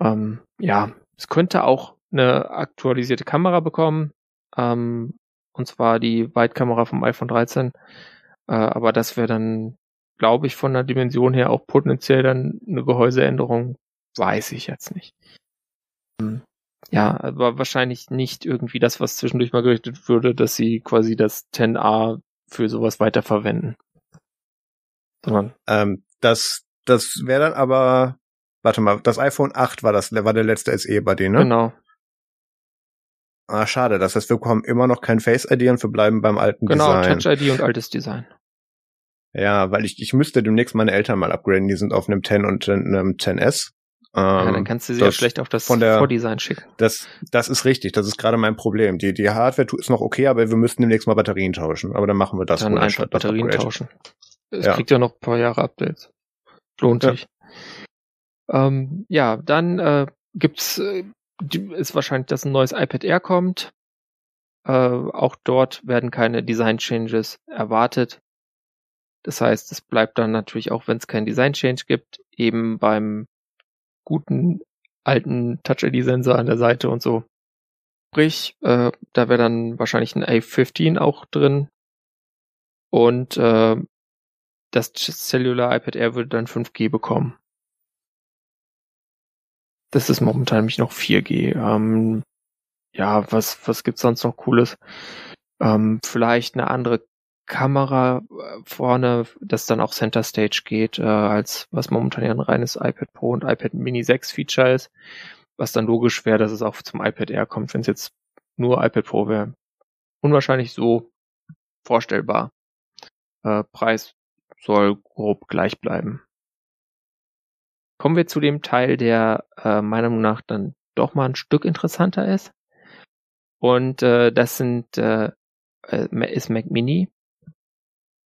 Ähm, ja, es könnte auch eine aktualisierte Kamera bekommen. Ähm, und zwar die Weitkamera vom iPhone 13. Äh, aber das wäre dann, glaube ich, von der Dimension her auch potenziell dann eine Gehäuseänderung. Weiß ich jetzt nicht. Hm. Ja, aber wahrscheinlich nicht irgendwie das, was zwischendurch mal gerichtet würde, dass sie quasi das 10a für sowas weiterverwenden. Sondern, ähm, das, das wäre dann aber Warte mal, das iPhone 8 war das, war der letzte SE bei denen, ne? Genau. Ah, schade. Das heißt, wir bekommen immer noch kein Face ID und wir bleiben beim alten genau, Design. Genau, Touch ID und altes Design. Ja, weil ich, ich müsste demnächst meine Eltern mal upgraden. Die sind auf einem 10 und einem 10S. Ähm, ja, dann kannst du sie ja schlecht auf das der, Vordesign schicken. Das, das ist richtig. Das ist gerade mein Problem. Die, die Hardware ist noch okay, aber wir müssten demnächst mal Batterien tauschen. Aber dann machen wir das. Dann einfach Batterien tauschen. Es ja. kriegt ja noch ein paar Jahre Updates. Lohnt ja. sich. Ähm, ja, dann äh, gibt's äh, ist wahrscheinlich, dass ein neues iPad Air kommt. Äh, auch dort werden keine Design Changes erwartet. Das heißt, es bleibt dann natürlich auch, wenn es keinen Design Change gibt, eben beim guten alten Touch-ID-Sensor an der Seite und so. Sprich, äh, da wäre dann wahrscheinlich ein A15 auch drin. Und äh, das Cellular iPad Air würde dann 5G bekommen. Das ist momentan nämlich noch 4G. Ähm, ja, was, was gibt's sonst noch Cooles? Ähm, vielleicht eine andere Kamera äh, vorne, das dann auch Center Stage geht, äh, als was momentan ja ein reines iPad Pro und iPad Mini 6 Feature ist. Was dann logisch wäre, dass es auch zum iPad Air kommt, wenn es jetzt nur iPad Pro wäre. Unwahrscheinlich so vorstellbar. Äh, Preis soll grob gleich bleiben. Kommen wir zu dem Teil, der äh, meiner Meinung nach dann doch mal ein Stück interessanter ist. Und äh, das sind äh, äh ist Mac Mini.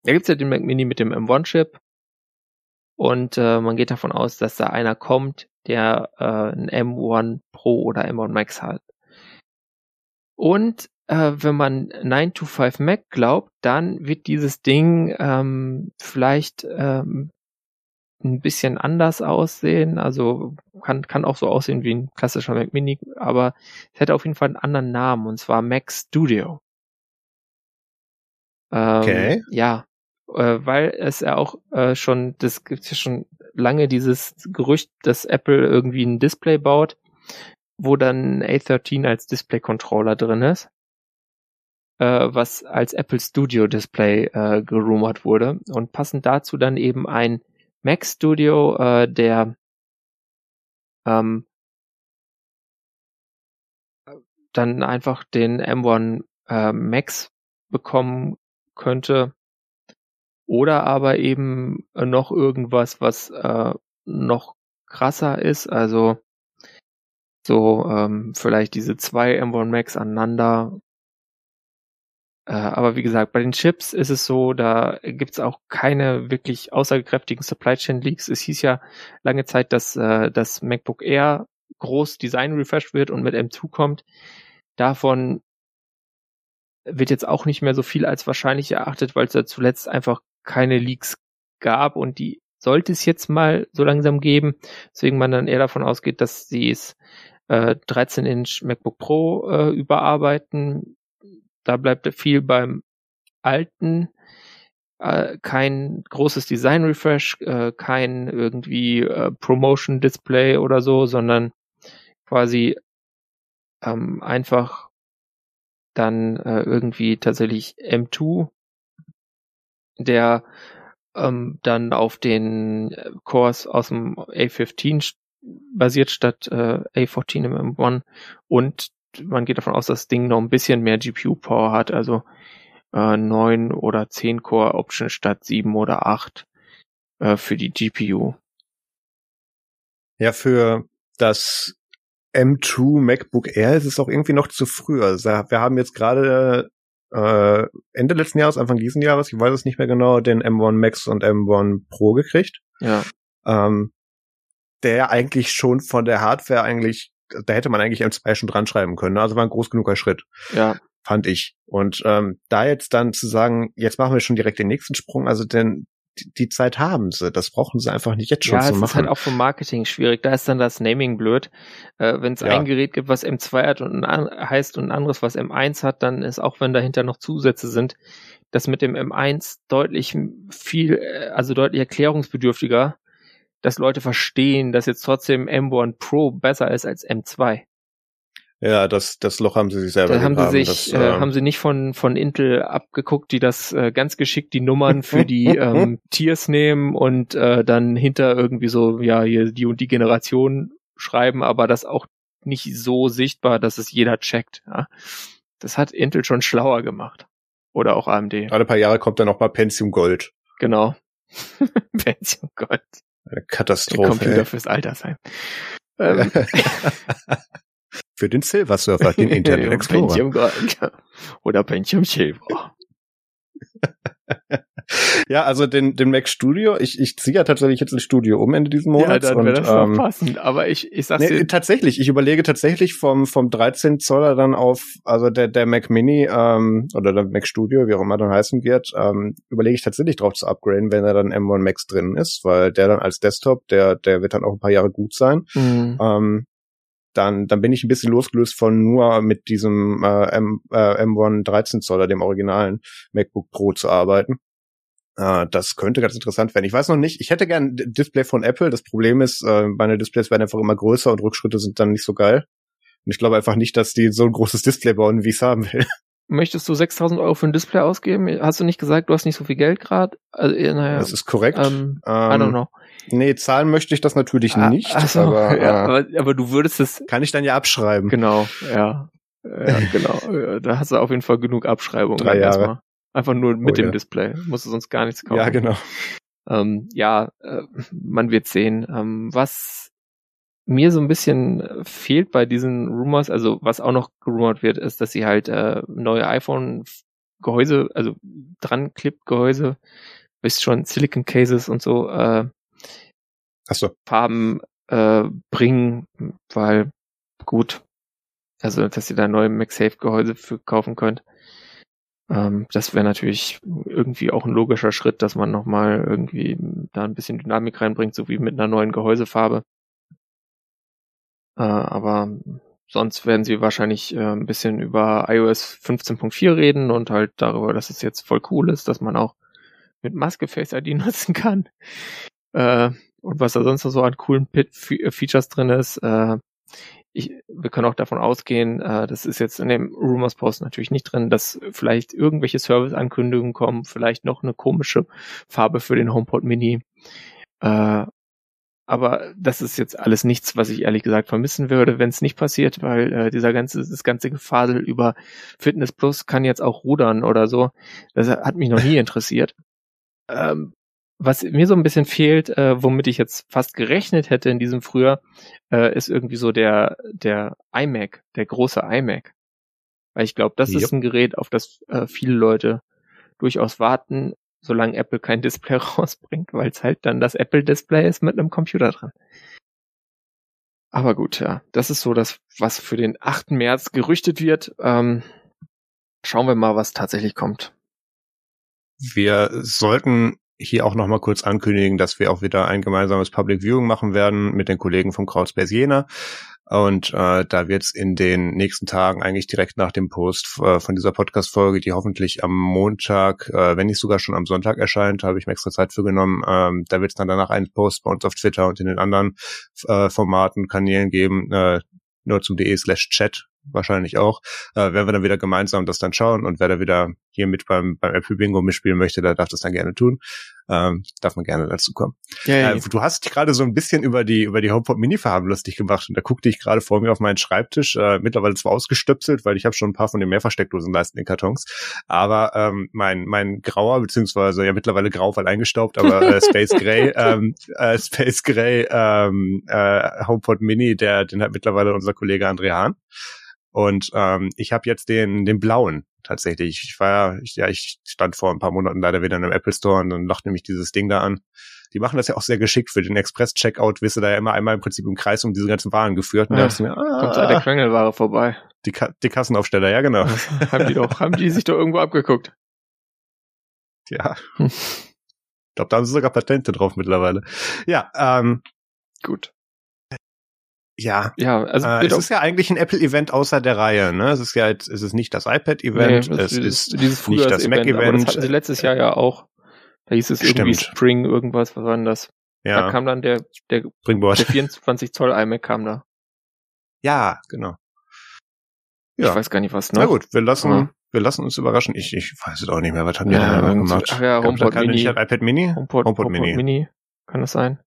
Da gibt's ja den Mac Mini mit dem M1-Chip. Und äh, man geht davon aus, dass da einer kommt, der äh, ein M1 Pro oder M1 Max hat. Und äh, wenn man 925 Mac glaubt, dann wird dieses Ding ähm, vielleicht ähm, ein bisschen anders aussehen. Also kann, kann auch so aussehen wie ein klassischer Mac Mini, aber es hätte auf jeden Fall einen anderen Namen und zwar Mac Studio. Ähm, okay. Ja, äh, weil es ja auch äh, schon, das gibt ja schon lange dieses Gerücht, dass Apple irgendwie ein Display baut, wo dann A13 als Display-Controller drin ist, äh, was als Apple Studio Display äh, gerumort wurde. Und passend dazu dann eben ein Mac Studio, äh, der ähm, dann einfach den M1 äh, Max bekommen könnte. Oder aber eben noch irgendwas, was äh, noch krasser ist, also so ähm, vielleicht diese zwei M1 Max aneinander aber wie gesagt, bei den Chips ist es so, da gibt's auch keine wirklich aussagekräftigen Supply Chain Leaks. Es hieß ja lange Zeit, dass äh, das MacBook Air groß Design refreshed wird und mit M2 kommt. Davon wird jetzt auch nicht mehr so viel als wahrscheinlich erachtet, weil es da zuletzt einfach keine Leaks gab und die sollte es jetzt mal so langsam geben, deswegen man dann eher davon ausgeht, dass sie es äh, 13 Inch MacBook Pro äh, überarbeiten da bleibt viel beim alten, äh, kein großes Design Refresh, äh, kein irgendwie äh, Promotion Display oder so, sondern quasi ähm, einfach dann äh, irgendwie tatsächlich M2, der ähm, dann auf den Cores aus dem A15 basiert statt äh, A14 im M1 und man geht davon aus, dass das Ding noch ein bisschen mehr GPU-Power hat, also äh, 9 oder 10 Core-Option statt 7 oder 8 äh, für die GPU. Ja, für das M2 MacBook Air ist es auch irgendwie noch zu früh. Also wir haben jetzt gerade äh, Ende letzten Jahres, Anfang diesen Jahres, ich weiß es nicht mehr genau, den M1 Max und M1 Pro gekriegt. Ja. Ähm, der eigentlich schon von der Hardware eigentlich da hätte man eigentlich M2 schon dran schreiben können. Ne? Also war ein groß genuger Schritt. Ja. Fand ich. Und ähm, da jetzt dann zu sagen, jetzt machen wir schon direkt den nächsten Sprung, also denn die Zeit haben sie. Das brauchen sie einfach nicht jetzt schon ja, zu machen. Ja, es ist halt auch vom Marketing schwierig. Da ist dann das Naming blöd. Äh, wenn es ja. ein Gerät gibt, was M2 hat und ein, heißt und ein anderes, was M1 hat, dann ist auch, wenn dahinter noch Zusätze sind, das mit dem M1 deutlich viel, äh, also deutlich erklärungsbedürftiger dass Leute verstehen, dass jetzt trotzdem M1 Pro besser ist als M2. Ja, das, das Loch haben sie sich selber Da haben sie sich, das, äh, ähm, haben sie nicht von, von Intel abgeguckt, die das äh, ganz geschickt die Nummern für die ähm, Tiers nehmen und äh, dann hinter irgendwie so, ja, hier die und die Generation schreiben, aber das auch nicht so sichtbar, dass es jeder checkt. Ja. Das hat Intel schon schlauer gemacht. Oder auch AMD. alle paar Jahre kommt dann noch mal Pentium Gold. Genau. Pentium Gold. Eine Der Katastrophe. Computer ey. fürs Altersheim. Ähm, Für den Silver Surfer, den Internet Explorer. Pentium Gold. Oder Pentium Silver. Ja, also den, den Mac Studio, ich, ich ziehe ja tatsächlich jetzt ins Studio um Ende diesen Ja, Monats. dann wäre das noch ähm, passend. Aber ich, ich sag's Nee, dir, tatsächlich, ich überlege tatsächlich vom, vom 13 Zoller dann auf, also der, der Mac Mini ähm, oder der Mac Studio, wie auch immer dann heißen wird, ähm, überlege ich tatsächlich drauf zu upgraden, wenn er dann M1 Max drin ist, weil der dann als Desktop, der, der wird dann auch ein paar Jahre gut sein. Mhm. Ähm, dann, dann bin ich ein bisschen losgelöst von nur mit diesem äh, M, äh, M1 13 Zoller, dem originalen MacBook Pro zu arbeiten. Äh, das könnte ganz interessant werden. Ich weiß noch nicht, ich hätte gern ein Display von Apple. Das Problem ist, äh, meine Displays werden einfach immer größer und Rückschritte sind dann nicht so geil. Und ich glaube einfach nicht, dass die so ein großes Display bauen, wie ich es haben will. Möchtest du 6000 Euro für ein Display ausgeben? Hast du nicht gesagt, du hast nicht so viel Geld gerade? Also, äh, naja, Das ist korrekt. ähm, I don't ähm, know. nee, zahlen möchte ich das natürlich Ah, nicht, ach so, aber, ja, äh, aber, aber du würdest es, kann ich dann ja abschreiben. genau, ja. Ja, genau. Ja, Da hast du auf jeden Fall genug Abschreibungen. Drei Jahre. Einfach nur mit Oh, dem ja. Display. Musst du sonst gar nichts kaufen. Ja, genau. Ähm, ja, äh, man wird sehen. Ähm, was mir so ein bisschen fehlt bei diesen Rumors, also was auch noch gerumort wird, ist, dass sie halt äh, neue iPhone-Gehäuse, also dran klippt Gehäuse, wisst schon, Silicon Cases und so, äh, Ach so. Farben äh, bringen, weil gut, also dass ihr da neue MagSafe-Gehäuse für kaufen könnt. Ähm, das wäre natürlich irgendwie auch ein logischer Schritt, dass man nochmal irgendwie da ein bisschen Dynamik reinbringt, so wie mit einer neuen Gehäusefarbe. Äh, aber sonst werden sie wahrscheinlich äh, ein bisschen über iOS 15.4 reden und halt darüber, dass es jetzt voll cool ist, dass man auch mit Maske Face ID nutzen kann. Äh, und was da sonst noch so an coolen Pit Fe- Features drin ist. Äh, ich, wir können auch davon ausgehen, äh, das ist jetzt in dem Rumors Post natürlich nicht drin, dass vielleicht irgendwelche Service-Ankündigungen kommen, vielleicht noch eine komische Farbe für den HomePod Mini. Äh, aber das ist jetzt alles nichts, was ich ehrlich gesagt vermissen würde, wenn es nicht passiert, weil äh, dieser ganze, das ganze Gefasel über Fitness Plus kann jetzt auch rudern oder so. Das hat mich noch nie interessiert. Ähm, was mir so ein bisschen fehlt, äh, womit ich jetzt fast gerechnet hätte in diesem Frühjahr, äh, ist irgendwie so der, der iMac, der große iMac. Weil ich glaube, das Yep. ist ein Gerät, auf das äh, viele Leute durchaus warten, solange Apple kein Display rausbringt, weil es halt dann das Apple-Display ist mit einem Computer dran. Aber gut, ja, das ist so das, was für den 8. März gerüchtet wird. Ähm, schauen wir mal, was tatsächlich kommt. Wir sollten hier auch noch mal kurz ankündigen, dass wir auch wieder ein gemeinsames Public Viewing machen werden mit den Kollegen vom Crowdspace Jena. Und äh, da wird es in den nächsten Tagen eigentlich direkt nach dem Post äh, von dieser Podcast-Folge, die hoffentlich am Montag, äh, wenn nicht sogar schon am Sonntag erscheint, habe ich mir extra Zeit für genommen, ähm, da wird es dann danach einen Post bei uns auf Twitter und in den anderen äh, Formaten, Kanälen geben, äh, nur zum de slash chat wahrscheinlich auch, äh, werden wir dann wieder gemeinsam das dann schauen und wer da wieder hier mit beim, beim Apple Bingo mitspielen möchte, der darf das dann gerne tun. Ähm, darf man gerne dazu kommen. Ja, Äh, du hast dich gerade so ein bisschen über die über die HomePod Mini Farben lustig gemacht. Und da guckte ich gerade vor mir auf meinen Schreibtisch, äh, mittlerweile zwar ausgestöpselt, weil ich habe schon ein paar von den Mehrversteckdosenleisten in Kartons, aber ähm, mein mein grauer beziehungsweise ja mittlerweile grau, weil eingestaubt, aber äh, Space Gray ähm, äh, Space Gray ähm, äh, HomePod Mini, der den hat mittlerweile unser Kollege André Hahn. Und ähm, ich habe jetzt den den blauen tatsächlich. Ich war ja, ich, ja, ich stand vor ein paar Monaten leider wieder in einem Apple Store und dann lachte mich dieses Ding da an. Die machen das ja auch sehr geschickt für den Express-Checkout, wirst du da ja immer einmal im Prinzip im Kreis um diese ganzen Waren geführt. Und Ja, da mir, Kommt da der ah, Quengelware vorbei. die, Ka die Kassenaufsteller, ja genau. haben die doch, haben die sich doch irgendwo abgeguckt. Ja. Ich glaube, da haben sie sogar Patente drauf mittlerweile. Ja, ähm, Gut. Ja. Ja, also Äh, es ist ja eigentlich ein Apple-Event außer der Reihe, ne? Es ist ja jetzt, es ist nicht das iPad-Event, Nee, es ist ist dieses nicht das aber das Mac-Event. hatten sie letztes Jahr ja auch. Da hieß es irgendwie Stimmt. Spring irgendwas, was war denn das? Da ja, kam dann der, der, Springboard. der 24 Zoll iMac kam da. Ja, genau. Ja. Ich weiß gar nicht, was noch. Na gut, wir lassen, ja. wir lassen uns überraschen. Ich, ich weiß es auch nicht mehr. Was haben wir ja, da gemacht? Ach ja, HomePod Mini. Nicht, iPad Mini? HomePod, HomePod, HomePod Mini. Mini. Kann das sein?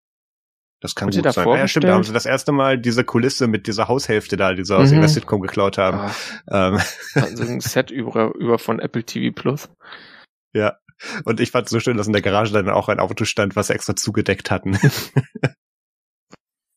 Das kann gut sein. Ja, stimmt, da haben sie das erste Mal diese Kulisse mit dieser Haushälfte da, die sie aus mhm. Sitcom geklaut haben. Ah. Ähm. Also ein Set über, über von Apple TV Plus. Ja. Und ich fand es so schön, dass in der Garage dann auch ein Auto stand, was sie extra zugedeckt hatten.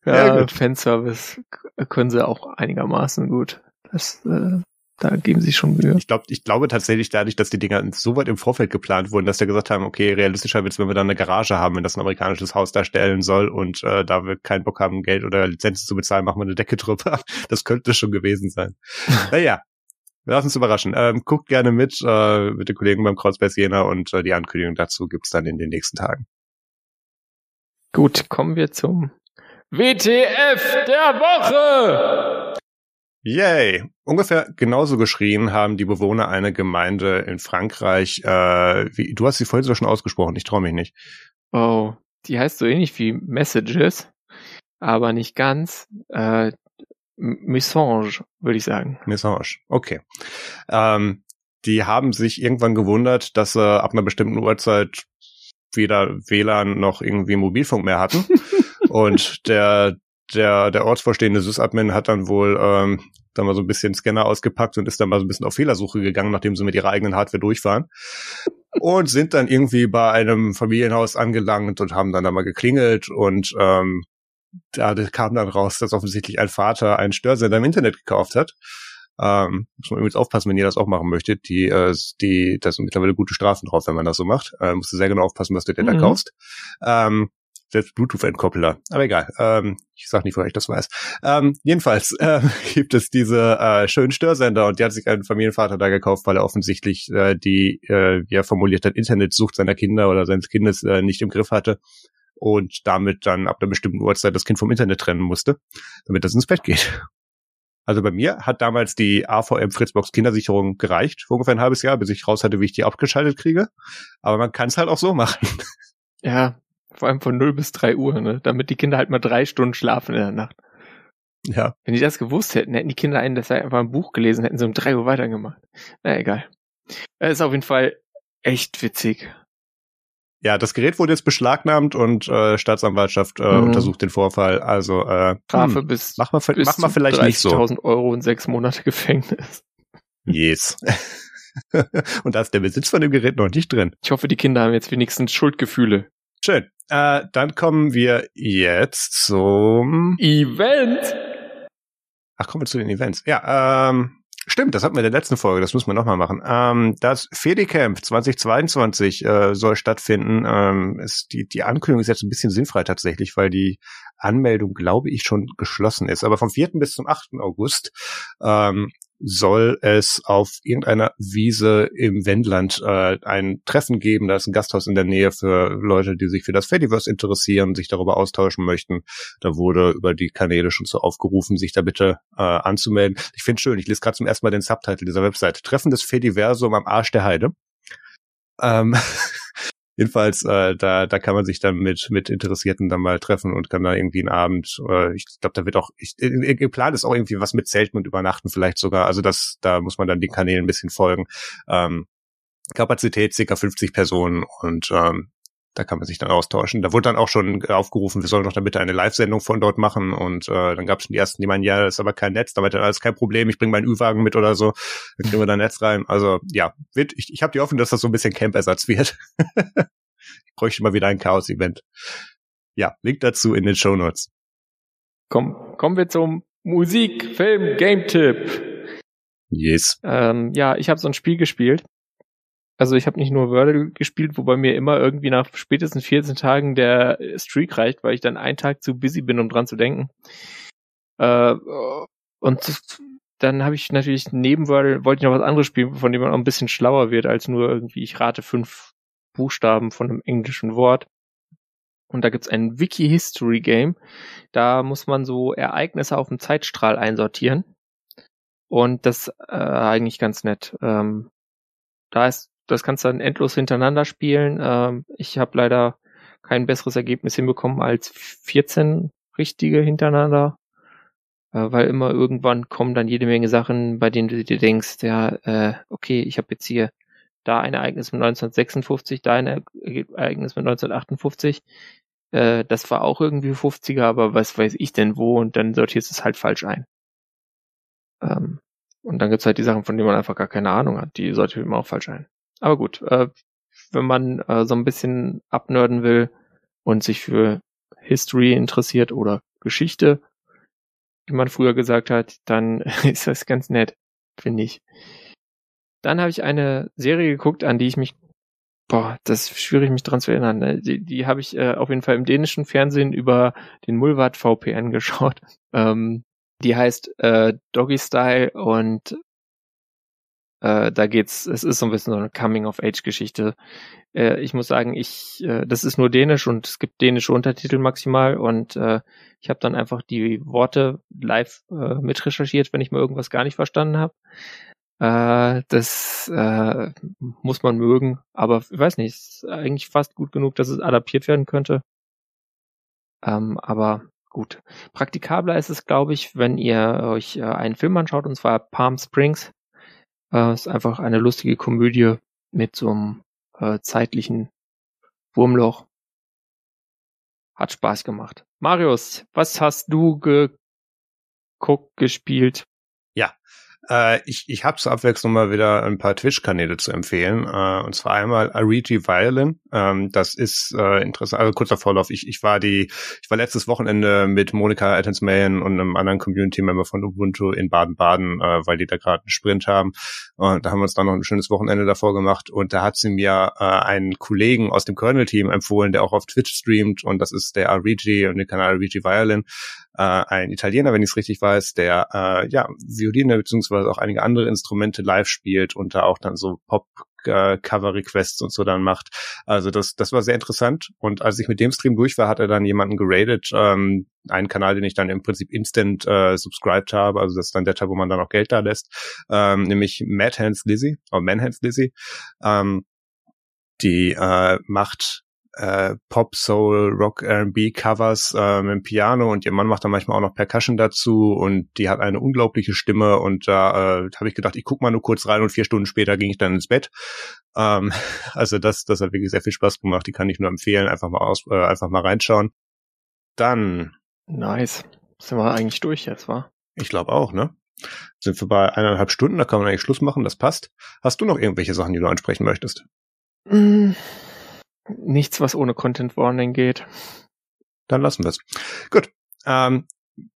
ja, ja Fanservice können sie auch einigermaßen gut. Das äh, da geben sie schon Mühe. Ich glaube, ich glaube tatsächlich dadurch, dass die Dinger so weit im Vorfeld geplant wurden, dass wir gesagt haben, okay, realistischer wird es, wenn wir dann eine Garage haben, wenn das ein amerikanisches Haus darstellen soll und äh, da wir keinen Bock haben, Geld oder Lizenzen zu bezahlen, machen wir eine Decke drüber. Das könnte schon gewesen sein. naja, wir lassen uns überraschen. Ähm, guckt gerne mit äh, mit den Kollegen beim Kreuzberg Jena und äh, die Ankündigung dazu gibt's dann in den nächsten Tagen. Gut, kommen wir zum WTF der Woche. Yay! Ungefähr genauso geschrien haben die Bewohner einer Gemeinde in Frankreich. Äh, wie, du hast sie vorhin so schon ausgesprochen, ich traue mich nicht. Oh, die heißt so ähnlich wie Messages, aber nicht ganz. Äh, Message, würde ich sagen. Message, okay. Ähm, die haben sich irgendwann gewundert, dass sie ab einer bestimmten Uhrzeit weder WLAN noch irgendwie Mobilfunk mehr hatten. Und der der, der ortsvorstehende Sysadmin hat dann wohl ähm, dann mal so ein bisschen Scanner ausgepackt und ist dann mal so ein bisschen auf Fehlersuche gegangen, nachdem sie mit ihrer eigenen Hardware durchfahren. und sind dann irgendwie bei einem Familienhaus angelangt und haben dann da mal geklingelt und ähm, da kam dann raus, dass offensichtlich ein Vater einen Störsender im Internet gekauft hat. Ähm, muss man übrigens aufpassen, wenn ihr das auch machen möchtet. Die, äh, die, da sind mittlerweile gute Strafen drauf, wenn man das so macht. Äh, musst du sehr genau aufpassen, was du dir mhm. da kaufst. Ähm, selbst Bluetooth-Entkoppler. Aber egal. Ähm, ich sag nicht, woher ich das weiß. Ähm, jedenfalls äh, gibt es diese äh, schönen Störsender und die hat sich ein Familienvater da gekauft, weil er offensichtlich äh, die, äh, wie er formuliert hat, Internetsucht seiner Kinder oder seines Kindes äh, nicht im Griff hatte und damit dann ab einer bestimmten Uhrzeit das Kind vom Internet trennen musste, damit das ins Bett geht. Also bei mir hat damals die AVM Fritzbox Kindersicherung gereicht, für ungefähr ein halbes Jahr, bis ich raus hatte, wie ich die abgeschaltet kriege. Aber man kann es halt auch so machen. Ja, vor allem von 0 bis 3 Uhr, ne? Damit die Kinder halt mal drei Stunden schlafen in der Nacht. Ja. Wenn die das gewusst hätten, hätten die Kinder einen das einfach ein Buch gelesen, hätten sie um 3 Uhr weitergemacht. Na egal. Das ist auf jeden Fall echt witzig. Ja, das Gerät wurde jetzt beschlagnahmt und äh, Staatsanwaltschaft äh, mhm. untersucht den Vorfall. Also äh, Strafe hm, bis mach mal, bis mach mal vielleicht nicht so. 30.000 Euro und sechs Monate Gefängnis. Yes. und da ist der Besitz von dem Gerät noch nicht drin. Ich hoffe, die Kinder haben jetzt wenigstens Schuldgefühle. Schön. Äh, dann kommen wir jetzt zum Event. Ach, kommen wir zu den Events. Ja, ähm, stimmt, das hatten wir in der letzten Folge, das müssen wir nochmal machen. Ähm, das Fedicamp 2022 äh, soll stattfinden. Ähm, ist die, die Ankündigung ist jetzt ein bisschen sinnfrei tatsächlich, weil die Anmeldung, glaube ich, schon geschlossen ist. Aber vom 4. bis zum 8. August ähm, soll es auf irgendeiner Wiese im Wendland äh, ein Treffen geben. Da ist ein Gasthaus in der Nähe für Leute, die sich für das Fediverse interessieren, sich darüber austauschen möchten. Da wurde über die Kanäle schon so aufgerufen, sich da bitte äh, anzumelden. Ich finde schön, ich lese gerade zum ersten Mal den Subtitle dieser Webseite. Treffen des Fediversum am Arsch der Heide. Ähm, Jedenfalls, äh, da, da kann man sich dann mit, mit Interessierten dann mal treffen und kann da irgendwie einen Abend, äh, ich glaube, da wird auch, ich, geplant ist auch irgendwie was mit Zelten und Übernachten vielleicht sogar. Also das, da muss man dann den Kanälen ein bisschen folgen. Ähm, Kapazität ca. 50 Personen und ähm, da kann man sich dann austauschen. Da wurde dann auch schon aufgerufen, wir sollen doch da bitte eine Live-Sendung von dort machen. Und äh, dann gab es schon die ersten, die meinen, ja, das ist aber kein Netz, damit alles kein Problem, ich bringe meinen Ü-Wagen mit oder so, dann kriegen wir da Netz rein. Also ja, wird, ich, ich habe die Hoffnung, dass das so ein bisschen Camp-Ersatz wird. ich bräuchte mal wieder ein Chaos-Event. Ja, Link dazu in den Show Notes. Komm, kommen wir zum Musik, Film, Game-Tipp. Yes. Ähm, ja, ich habe so ein Spiel gespielt. Also ich habe nicht nur Wordle gespielt, wobei mir immer irgendwie nach spätestens 14 Tagen der Streak reicht, weil ich dann einen Tag zu busy bin, um dran zu denken. Äh, und dann habe ich natürlich neben Wordle, wollte ich noch was anderes spielen, von dem man auch ein bisschen schlauer wird, als nur irgendwie, ich rate fünf Buchstaben von einem englischen Wort. Und da gibt's ein Wiki-History-Game. Da muss man so Ereignisse auf dem Zeitstrahl einsortieren. Und das äh, eigentlich ganz nett. Ähm, da ist das kannst du dann endlos hintereinander spielen. Ähm, ich habe leider kein besseres Ergebnis hinbekommen als 14 richtige hintereinander. Äh, weil immer irgendwann kommen dann jede Menge Sachen, bei denen du dir denkst, ja, äh, okay, ich habe jetzt hier da ein Ereignis mit 1956, da ein Ereignis mit 1958. Äh, das war auch irgendwie 50er, aber was weiß ich denn wo und dann sortierst du es halt falsch ein. Ähm, und dann gibt's halt die Sachen, von denen man einfach gar keine Ahnung hat, die sortiert man auch falsch ein. Aber gut, äh, wenn man äh, so ein bisschen abnörden will und sich für History interessiert oder Geschichte, wie man früher gesagt hat, dann ist das ganz nett, finde ich. Dann habe ich eine Serie geguckt, an die ich mich, boah, das ist schwierig, mich dran zu erinnern. Ne? Die, die habe ich äh, auf jeden Fall im dänischen Fernsehen über den Mulvat VPN geschaut. Ähm, die heißt äh, Doggy Style und äh, da geht's, es ist so ein bisschen so eine Coming-of-Age-Geschichte. Äh, ich muss sagen, ich, äh, das ist nur Dänisch und es gibt dänische Untertitel maximal und äh, ich habe dann einfach die Worte live äh, mitrecherchiert, wenn ich mal irgendwas gar nicht verstanden habe. Äh, das äh, muss man mögen, aber ich weiß nicht, ist eigentlich fast gut genug, dass es adaptiert werden könnte. Ähm, aber gut. Praktikabler ist es, glaube ich, wenn ihr euch äh, einen Film anschaut, und zwar Palm Springs. Äh, ist einfach eine lustige Komödie mit so einem äh, zeitlichen Wurmloch. Hat Spaß gemacht. Marius, was hast du geguckt, gespielt? Ja, äh, ich ich habe zur Abwechslung mal wieder ein paar Twitch-Kanäle zu empfehlen. Äh, und zwar einmal Arigi Violin. Ähm, das ist äh, interessant. Also kurzer Vorlauf. Ich, ich war die, ich war letztes Wochenende mit Monika Attens-Mayen und einem anderen Community-Member von Ubuntu in Baden-Baden, äh, weil die da gerade einen Sprint haben. Und da haben wir uns dann noch ein schönes Wochenende davor gemacht. Und da hat sie mir äh, einen Kollegen aus dem Kernel-Team empfohlen, der auch auf Twitch streamt. Und das ist der Arigi und den Kanal Arigi Violin äh, ein Italiener, wenn ich es richtig weiß, der äh, ja Violine beziehungsweise auch einige andere Instrumente live spielt und da auch dann so Pop Cover Requests und so dann macht. Also das, das war sehr interessant. Und als ich mit dem Stream durch war, hat er dann jemanden geradet, ähm, einen Kanal, den ich dann im Prinzip instant äh, subscribed habe. Also das ist dann der Teil, wo man dann auch Geld da lässt, ähm, nämlich Mad Hands Lizzy, oder Man Hands Lizzy. Ähm, die äh, macht äh, Pop, Soul, Rock, R&B Covers äh, mit dem Piano und ihr Mann macht dann manchmal auch noch Percussion dazu und die hat eine unglaubliche Stimme und da äh, habe ich gedacht, ich guck mal nur kurz rein und vier Stunden später ging ich dann ins Bett. Ähm, also das, das hat wirklich sehr viel Spaß gemacht. Die kann ich nur empfehlen, einfach mal aus, äh, einfach mal reinschauen. Dann. Nice. Sind wir eigentlich durch jetzt, wa? Ich glaube auch, ne? Sind wir bei eineinhalb Stunden, da kann man eigentlich Schluss machen, das passt. Hast du noch irgendwelche Sachen, die du ansprechen möchtest? Mm nichts, was ohne Content Warning geht. Dann lassen wir es. Gut. Ähm,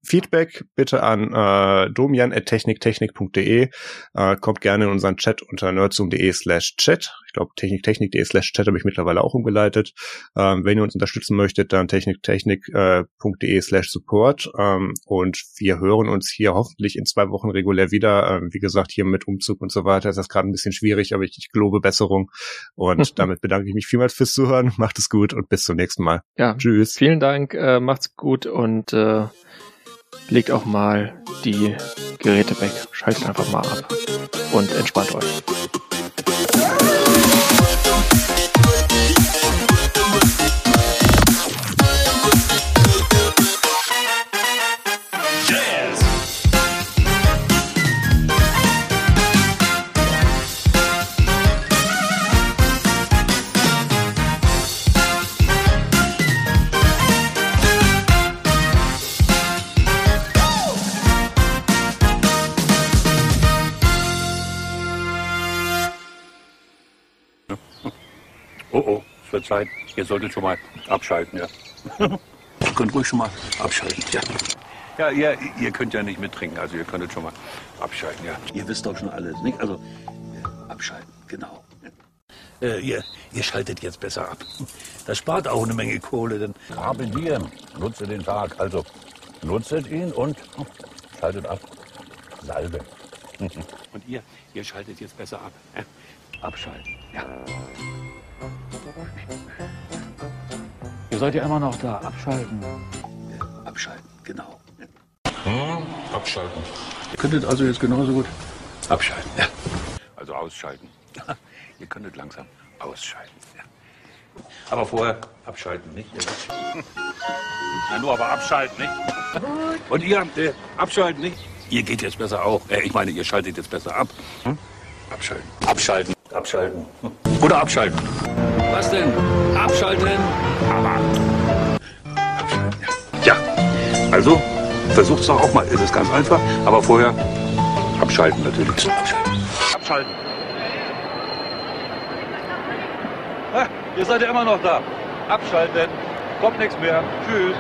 Feedback bitte an äh, domian.techniktechnik.de. Äh, kommt gerne in unseren Chat unter nerdzoom.de slash chat. Glaube, techniktechnik.de slash chat habe ich mittlerweile auch umgeleitet. Ähm, wenn ihr uns unterstützen möchtet, dann techniktechnik.de slash support. Ähm, und wir hören uns hier hoffentlich in zwei Wochen regulär wieder. Ähm, wie gesagt, hier mit Umzug und so weiter ist das gerade ein bisschen schwierig, aber ich, ich gelobe Besserung. Und damit bedanke ich mich vielmals fürs Zuhören. Macht es gut und bis zum nächsten Mal. Ja, tschüss. Vielen Dank, äh, macht's gut und äh legt auch mal die Geräte weg, schaltet einfach mal ab und entspannt euch. Zeit. Ihr solltet schon mal abschalten, ja. ihr könnt ruhig schon mal abschalten, ja. Ja, ihr, ihr könnt ja nicht mittrinken, also ihr könntet schon mal abschalten, ja. Ihr wisst doch schon alles, nicht? Also, abschalten, genau. Äh, ihr, ihr schaltet jetzt besser ab. Das spart auch eine Menge Kohle, denn... Habe Diem, nutze den Tag. Also, nutzet ihn und schaltet ab. Salbe. Und ihr, ihr schaltet jetzt besser ab. Abschalten, ja. Ihr seid ja immer noch da. Abschalten. Abschalten, genau. Hm, abschalten. Ihr könntet also jetzt genauso gut abschalten. Ja. Also ausschalten. Ihr könntet langsam ausschalten. Ja. Aber vorher abschalten, nicht? Ja, nur aber abschalten, nicht? Und ihr äh, abschalten, nicht? Ihr geht jetzt besser auch. Äh, ich meine, ihr schaltet jetzt besser ab. Hm? Abschalten. Abschalten. Abschalten. Oder abschalten. Was denn? Abschalten. Aber. Abschalten, ja. Ja. Also, versucht's doch auch mal. Es ist ganz einfach. Aber vorher abschalten natürlich. Abschalten. Abschalten. Ah, ihr seid ja immer noch da. Abschalten. Kommt nichts mehr. Tschüss.